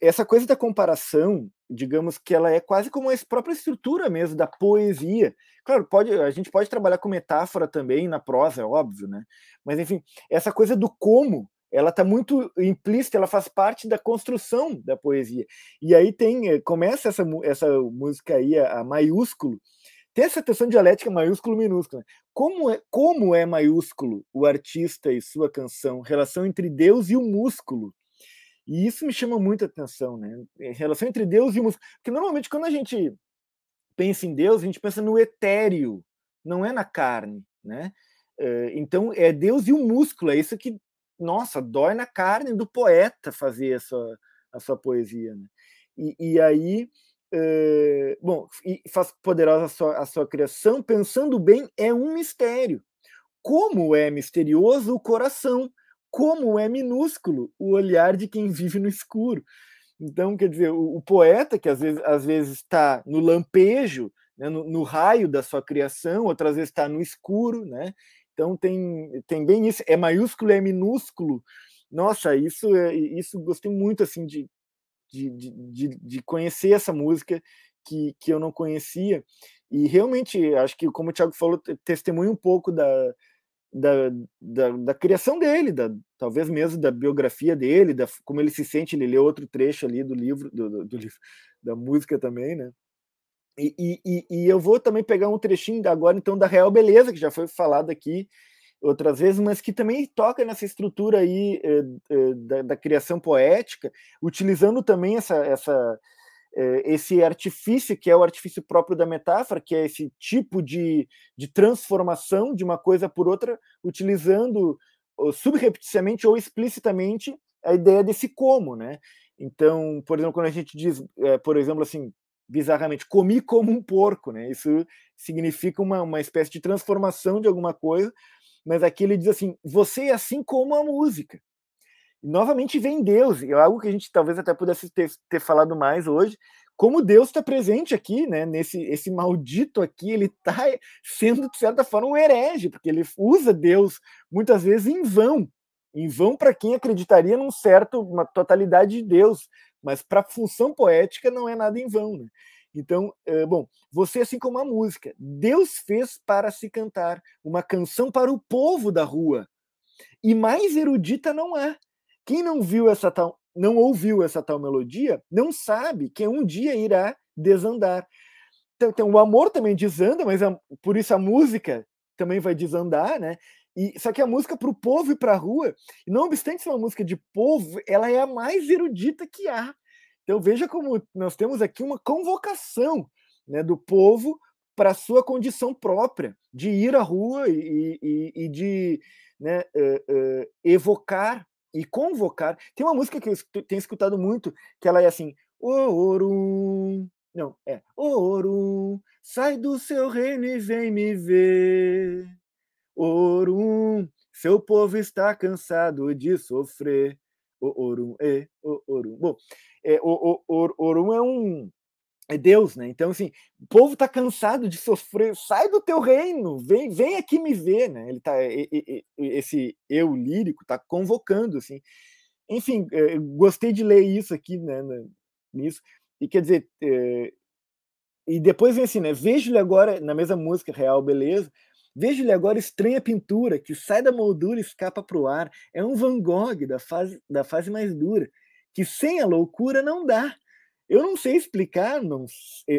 essa coisa da comparação, digamos que ela é quase como a própria estrutura mesmo da poesia. Claro, pode, a gente pode trabalhar com metáfora também na prosa, é óbvio, né? Mas enfim, essa coisa do como, ela está muito implícita, ela faz parte da construção da poesia. E aí tem, eh, começa essa, essa música aí, a, a maiúsculo, tem essa tensão dialética maiúsculo minúsculo. Como é, como é maiúsculo o artista e sua canção, relação entre Deus e o músculo? E isso me chama muita atenção, né? Relação entre Deus e o músculo. Porque normalmente quando a gente pensa em Deus, a gente pensa no etéreo, não é na carne, né? Eh, então é Deus e o músculo, é isso que, nossa, dói na carne do poeta fazer a sua, a sua poesia. Né? E, e aí, é, bom, e faz poderosa a sua, a sua criação, pensando bem, é um mistério. Como é misterioso o coração, como é minúsculo o olhar de quem vive no escuro. Então, quer dizer, o, o poeta, que às vezes, às vezes está no lampejo, né, no, no, raio da sua criação, outras vezes está no escuro, né? Então tem, tem bem isso, é maiúsculo, é minúsculo. Nossa, isso é, isso gostei muito assim de, de, de, de conhecer essa música que, que eu não conhecia. E realmente, acho que, como o Thiago falou, testemunha um pouco da, da, da, da, criação dele, da, talvez mesmo da biografia dele, da, como ele se sente, ele lê outro trecho ali do livro, do, do, do livro, da música também, né? E, e, e, eu vou também pegar um trechinho da agora, então, da Real Beleza, que já foi falado aqui outras vezes, mas que também toca nessa estrutura aí eh, eh, da, da, criação poética, utilizando também essa, essa, eh, esse artifício, que é o artifício próprio da metáfora, que é esse tipo de, de transformação de uma coisa por outra, utilizando subrepeticiamente ou explicitamente a ideia desse como, né? Então, por exemplo, quando a gente diz, por exemplo, assim, bizarramente, comi como um porco, né? Isso significa uma, uma espécie de transformação de alguma coisa, mas aqui ele diz assim: você é assim como a música novamente vem Deus, é algo que a gente talvez até pudesse ter, ter falado mais hoje, como Deus está presente aqui, né? Nesse esse maldito aqui, ele está sendo de certa forma um herege, porque ele usa Deus muitas vezes em vão, em vão para quem acreditaria num certo uma totalidade de Deus, mas para função poética não é nada em vão, né? Então, é, bom, você assim como a música, Deus fez para se cantar uma canção para o povo da rua. E mais erudita não há. Quem não viu essa tal, não ouviu essa tal melodia, não sabe que um dia irá desandar. Então, então o amor também desanda, mas a, por isso a música também vai desandar, né? E, só que a música para o povo e para a rua, não obstante ser uma música de povo, ela é a mais erudita que há. Então veja como nós temos aqui uma convocação né, do povo para sua condição própria, de ir à rua e, e, e de né, uh, uh, evocar e convocar. Tem uma música que eu tenho escutado muito, que ela é assim: Orum. Não, é Orum, sai do seu reino e vem me ver. Orum, seu povo está cansado de sofrer. O Orum, é, o Orum. Bom, é, o, o, Orum é um é Deus, né? Então, assim, o povo está cansado de sofrer, sai do teu reino, vem, vem aqui me ver, né? Ele tá, esse eu lírico está convocando, assim. Enfim, é, gostei de ler isso aqui, né? Nisso. E quer dizer, é, e depois vem assim, né? Vejo-lhe agora, na mesma música, Real Beleza, vejo-lhe agora estranha pintura que sai da moldura e escapa para o ar. É um Van Gogh da fase, da fase mais dura, que sem a loucura não dá eu não sei explicar, não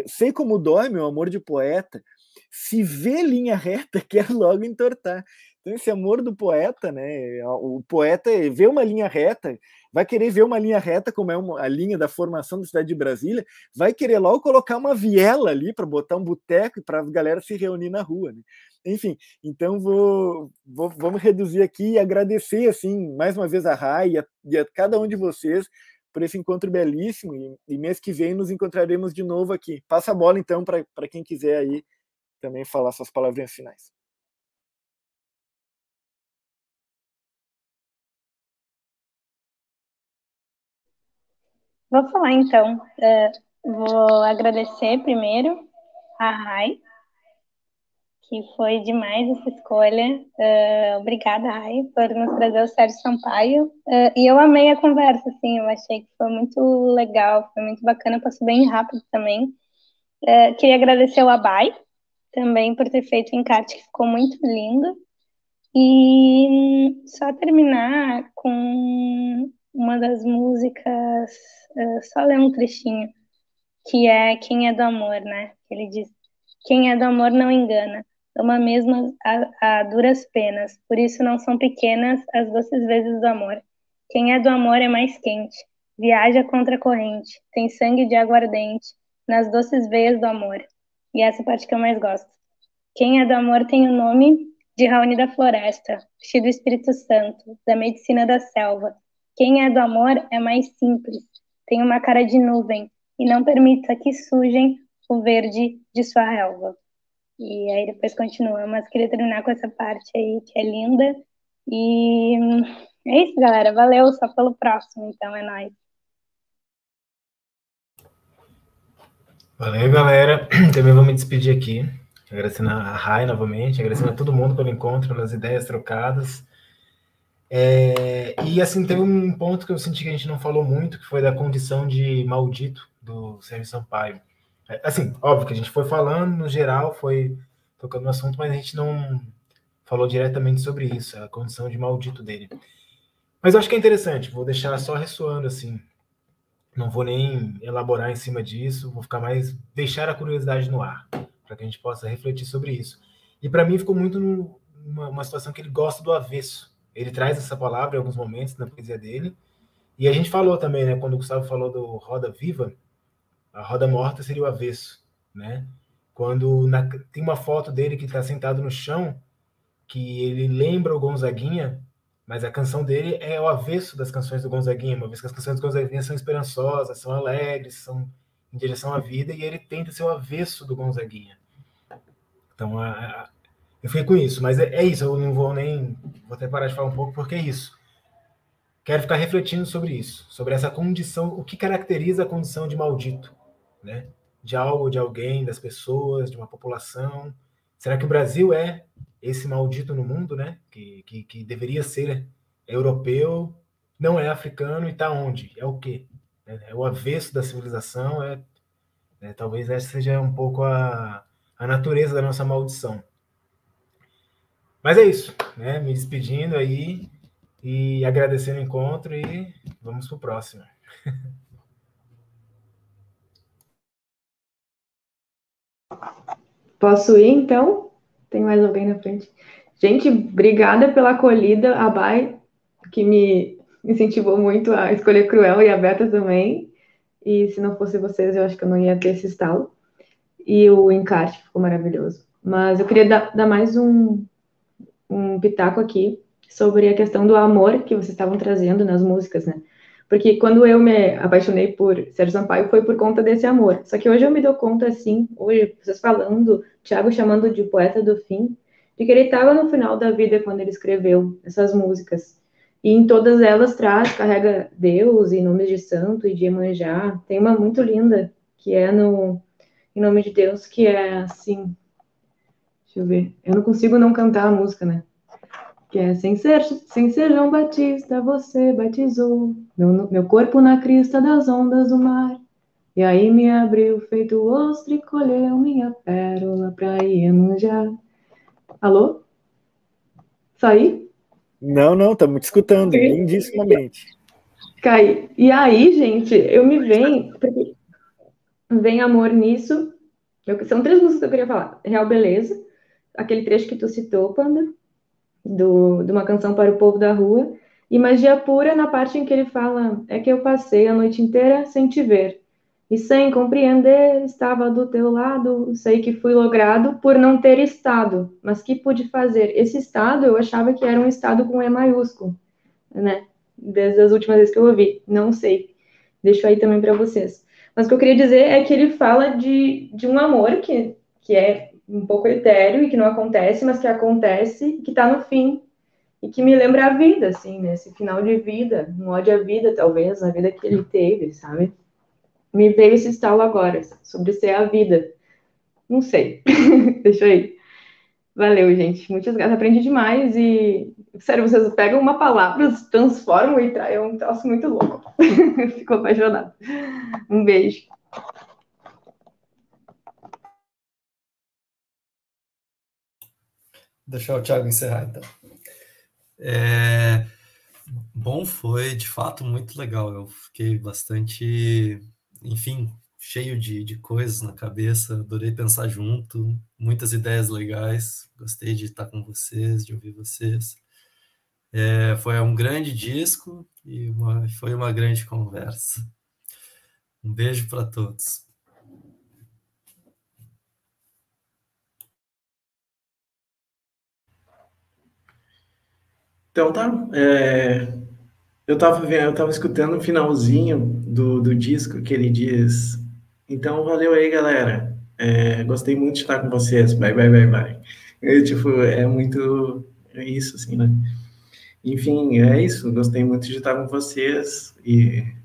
sei como dói meu amor de poeta. Se vê linha reta, quer logo entortar. Então, esse amor do poeta, né? O poeta vê uma linha reta, vai querer ver uma linha reta, como é uma, a linha da formação da cidade de Brasília, vai querer logo colocar uma viela ali para botar um boteco e para a galera se reunir na rua. Né? Enfim, então vou, vou, vamos reduzir aqui e agradecer assim mais uma vez a Rai e a, e a cada um de vocês por esse encontro belíssimo e, e mês que vem nos encontraremos de novo aqui. Passa a bola então para quem quiser aí também falar suas palavrinhas finais. Vou falar então. É, Vou agradecer primeiro a Rai, que foi demais essa escolha. Uh, obrigada, Rai, por nos trazer o Sérgio Sampaio. Uh, e eu amei a conversa, assim, eu achei que foi muito legal, foi muito bacana, passou bem rápido também. Queria agradecer o Abai, também por ter feito o encarte, que ficou muito lindo. E só terminar com uma das músicas, só ler um trechinho, que é Quem é do Amor, né? Ele diz: Quem é do amor não engana, ama mesmo a, a duras penas, por isso não são pequenas as doces vezes do amor. Quem é do amor é mais quente, viaja contra a corrente, tem sangue de aguardente, nas doces veias do amor. E essa parte que eu mais gosto. Quem é do amor tem o nome de Raoni da Floresta, cheio do Espírito Santo, da medicina da selva. Quem é do amor é mais simples, tem uma cara de nuvem, e não permita que sujem o verde de sua relva. E aí depois continua, mas queria terminar com essa parte aí que é linda. E é isso, galera. Valeu, só pelo próximo, então é nóis. Valeu, galera. Também vou me despedir aqui. Agradecendo a Rai novamente, agradecendo a todo mundo pelo encontro, pelas ideias trocadas. É, e assim, teve um ponto que eu senti que a gente não falou muito, que foi da condição de maldito do Sérgio Sampaio. É, assim, óbvio que a gente foi falando no geral, foi tocando no assunto, mas a gente não falou diretamente sobre isso, a condição de maldito dele. Mas eu acho que é interessante, vou deixar só ressoando assim. Não vou nem elaborar em cima disso, vou ficar mais deixar a curiosidade no ar, para que a gente possa refletir sobre isso. E para mim ficou muito uma situação que ele gosta do avesso. Ele traz essa palavra em alguns momentos na poesia dele. E a gente falou também, né, quando o Gustavo falou do Roda Viva, a roda morta seria o avesso, né? Quando na, tem uma foto dele que está sentado no chão, que ele lembra o Gonzaguinha, mas a canção dele é o avesso das canções do Gonzaguinha, uma vez que as canções do Gonzaguinha são esperançosas, são alegres, são em direção à vida, e ele tenta ser o avesso do Gonzaguinha. Então, a, a, eu fiquei com isso, mas é, é, isso, eu não vou nem. Vou até parar de falar um pouco, porque é isso. Quero ficar refletindo sobre isso, sobre essa condição, o que caracteriza a condição de maldito né? De algo, de alguém, das pessoas, de uma população. Será que o Brasil é esse maldito no mundo, né? Que, que, que deveria ser europeu, não é africano e está onde? É o quê? É, é, o avesso da civilização, é, é, talvez essa seja um pouco a, a natureza da nossa maldição. Mas é isso, né? Me despedindo aí e agradecendo o encontro e vamos para o próximo. Posso ir, então? Tem mais alguém na frente? Gente, obrigada pela acolhida, a Bai, que me incentivou muito a escolher Cruel e a Beta também. E se não fosse vocês, eu acho que eu não ia ter esse estalo. E o encarte ficou maravilhoso. Mas eu queria dar, dar mais um, um pitaco aqui sobre a questão do amor que vocês estavam trazendo nas músicas, né? Porque quando eu me apaixonei por Sérgio Sampaio foi por conta desse amor. Só que hoje eu me dou conta, assim, hoje, vocês falando, Thiago chamando de poeta do fim, de que ele estava no final da vida quando ele escreveu essas músicas. E em todas elas traz, carrega Deus e nomes de santo e de Emanjá. Tem uma muito linda, que é no Em Nome de Deus, que é assim. Deixa eu ver. Eu não consigo não cantar a música, né? Que é sem ser, sem ser João Batista, você batizou meu, meu corpo na crista das ondas do mar. E aí me abriu feito ostra e colheu minha pérola pra Iemanjá. Alô? Saí? Não, não, estamos te escutando, lindissimamente. Cai. E aí, gente, eu me venho, vem amor nisso. Eu, são três músicas que eu queria falar. Real Beleza, aquele trecho que tu citou, Panda, do, de uma canção para o povo da rua, e magia pura na parte em que ele fala: É que eu passei a noite inteira sem te ver, e sem compreender, estava do teu lado. Sei que fui logrado por não ter estado, mas que pude fazer? Esse estado eu achava que era um estado com E maiúsculo, né? Desde as últimas vezes que eu ouvi, não sei. Deixo aí também para vocês. Mas o que eu queria dizer é que ele fala de, de um amor que, que é um pouco etéreo e que não acontece, mas que acontece, que está no fim e que me lembra a vida, assim, nesse final de vida, um ódio à vida, talvez, a vida que ele teve, sabe? me veio esse estalo agora, sobre ser a vida. Não sei. Deixa aí. Valeu, gente. Muitas graças. Aprendi demais e, sério, vocês pegam uma palavra, transformam e traem um troço muito louco. Fico apaixonado. Um beijo. Deixa o Thiago encerrar, então. É... Bom, foi de fato muito legal. Eu fiquei bastante, enfim, cheio de, de coisas na cabeça. Adorei pensar junto, muitas ideias legais. Gostei de estar com vocês, de ouvir vocês. É, foi um grande disco e uma, foi uma grande conversa. Um beijo para todos. Então tá. É, eu tava vendo, eu tava escutando o finalzinho do, do disco que ele diz. Então valeu aí, galera. É, gostei muito de estar com vocês. Bye, bye, bye, bye. Tipo, é muito é isso, assim, né? Enfim, é isso. Gostei muito de estar com vocês e.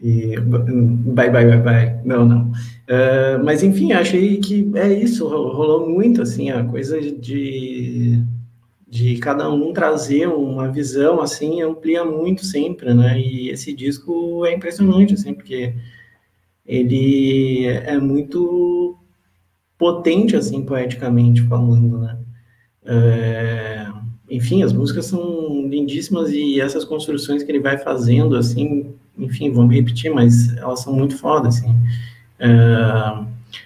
E bye, bye, bye, bye. Não, não. Uh, mas enfim, achei que é isso. Rolou muito, assim, a coisa de de cada um trazer uma visão assim amplia muito sempre, né? E esse disco é impressionante assim, porque ele é muito potente assim poeticamente falando, né? É, enfim, as músicas são lindíssimas e essas construções que ele vai fazendo assim, enfim, vamos repetir, mas elas são muito fodas assim. É,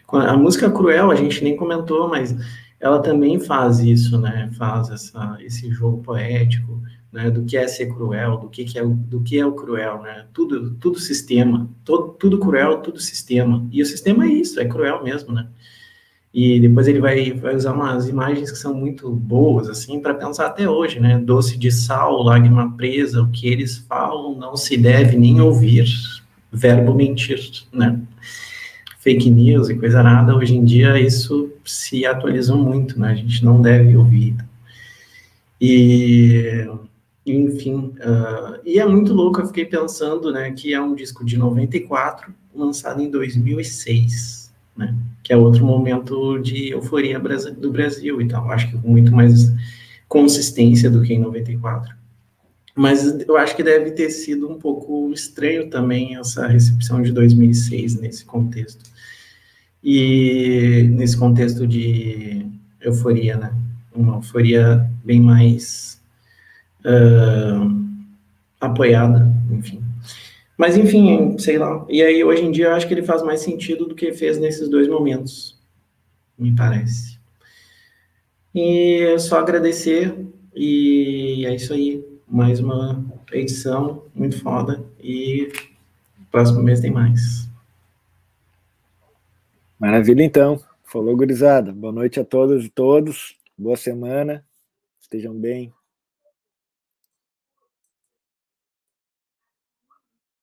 a música Cruel a gente nem comentou, mas ela também faz isso, né? Faz essa, esse jogo poético, né? Do que é ser cruel, do que, que é, do que é o cruel, né? Tudo, tudo sistema, todo, tudo cruel, tudo sistema. E o sistema é isso, é cruel mesmo, né? E depois ele vai, vai usar umas imagens que são muito boas, assim, para pensar até hoje, né? Doce de sal, lágrima presa, o que eles falam não se deve nem ouvir, verbo mentir, né? fake news e coisa nada, hoje em dia isso se atualizou muito, né? A gente não deve ouvir. E, enfim, uh, e é muito louco, eu fiquei pensando, né, que é um disco de 94, lançado em 2006, né? Que é outro momento de euforia do Brasil e tal. Acho que com muito mais consistência do que em 94. Mas eu acho que deve ter sido um pouco estranho também essa recepção de 2006 nesse contexto. E nesse contexto de euforia, né? Uma euforia bem mais uh, apoiada, enfim. Mas enfim, sei lá. E aí hoje em dia eu acho que ele faz mais sentido do que fez nesses dois momentos, me parece. E só agradecer e é isso aí. Mais uma edição muito foda e próximo mês tem mais. Maravilha, então. Falou, gurizada. Boa noite a todas e todos. Boa semana. Estejam bem.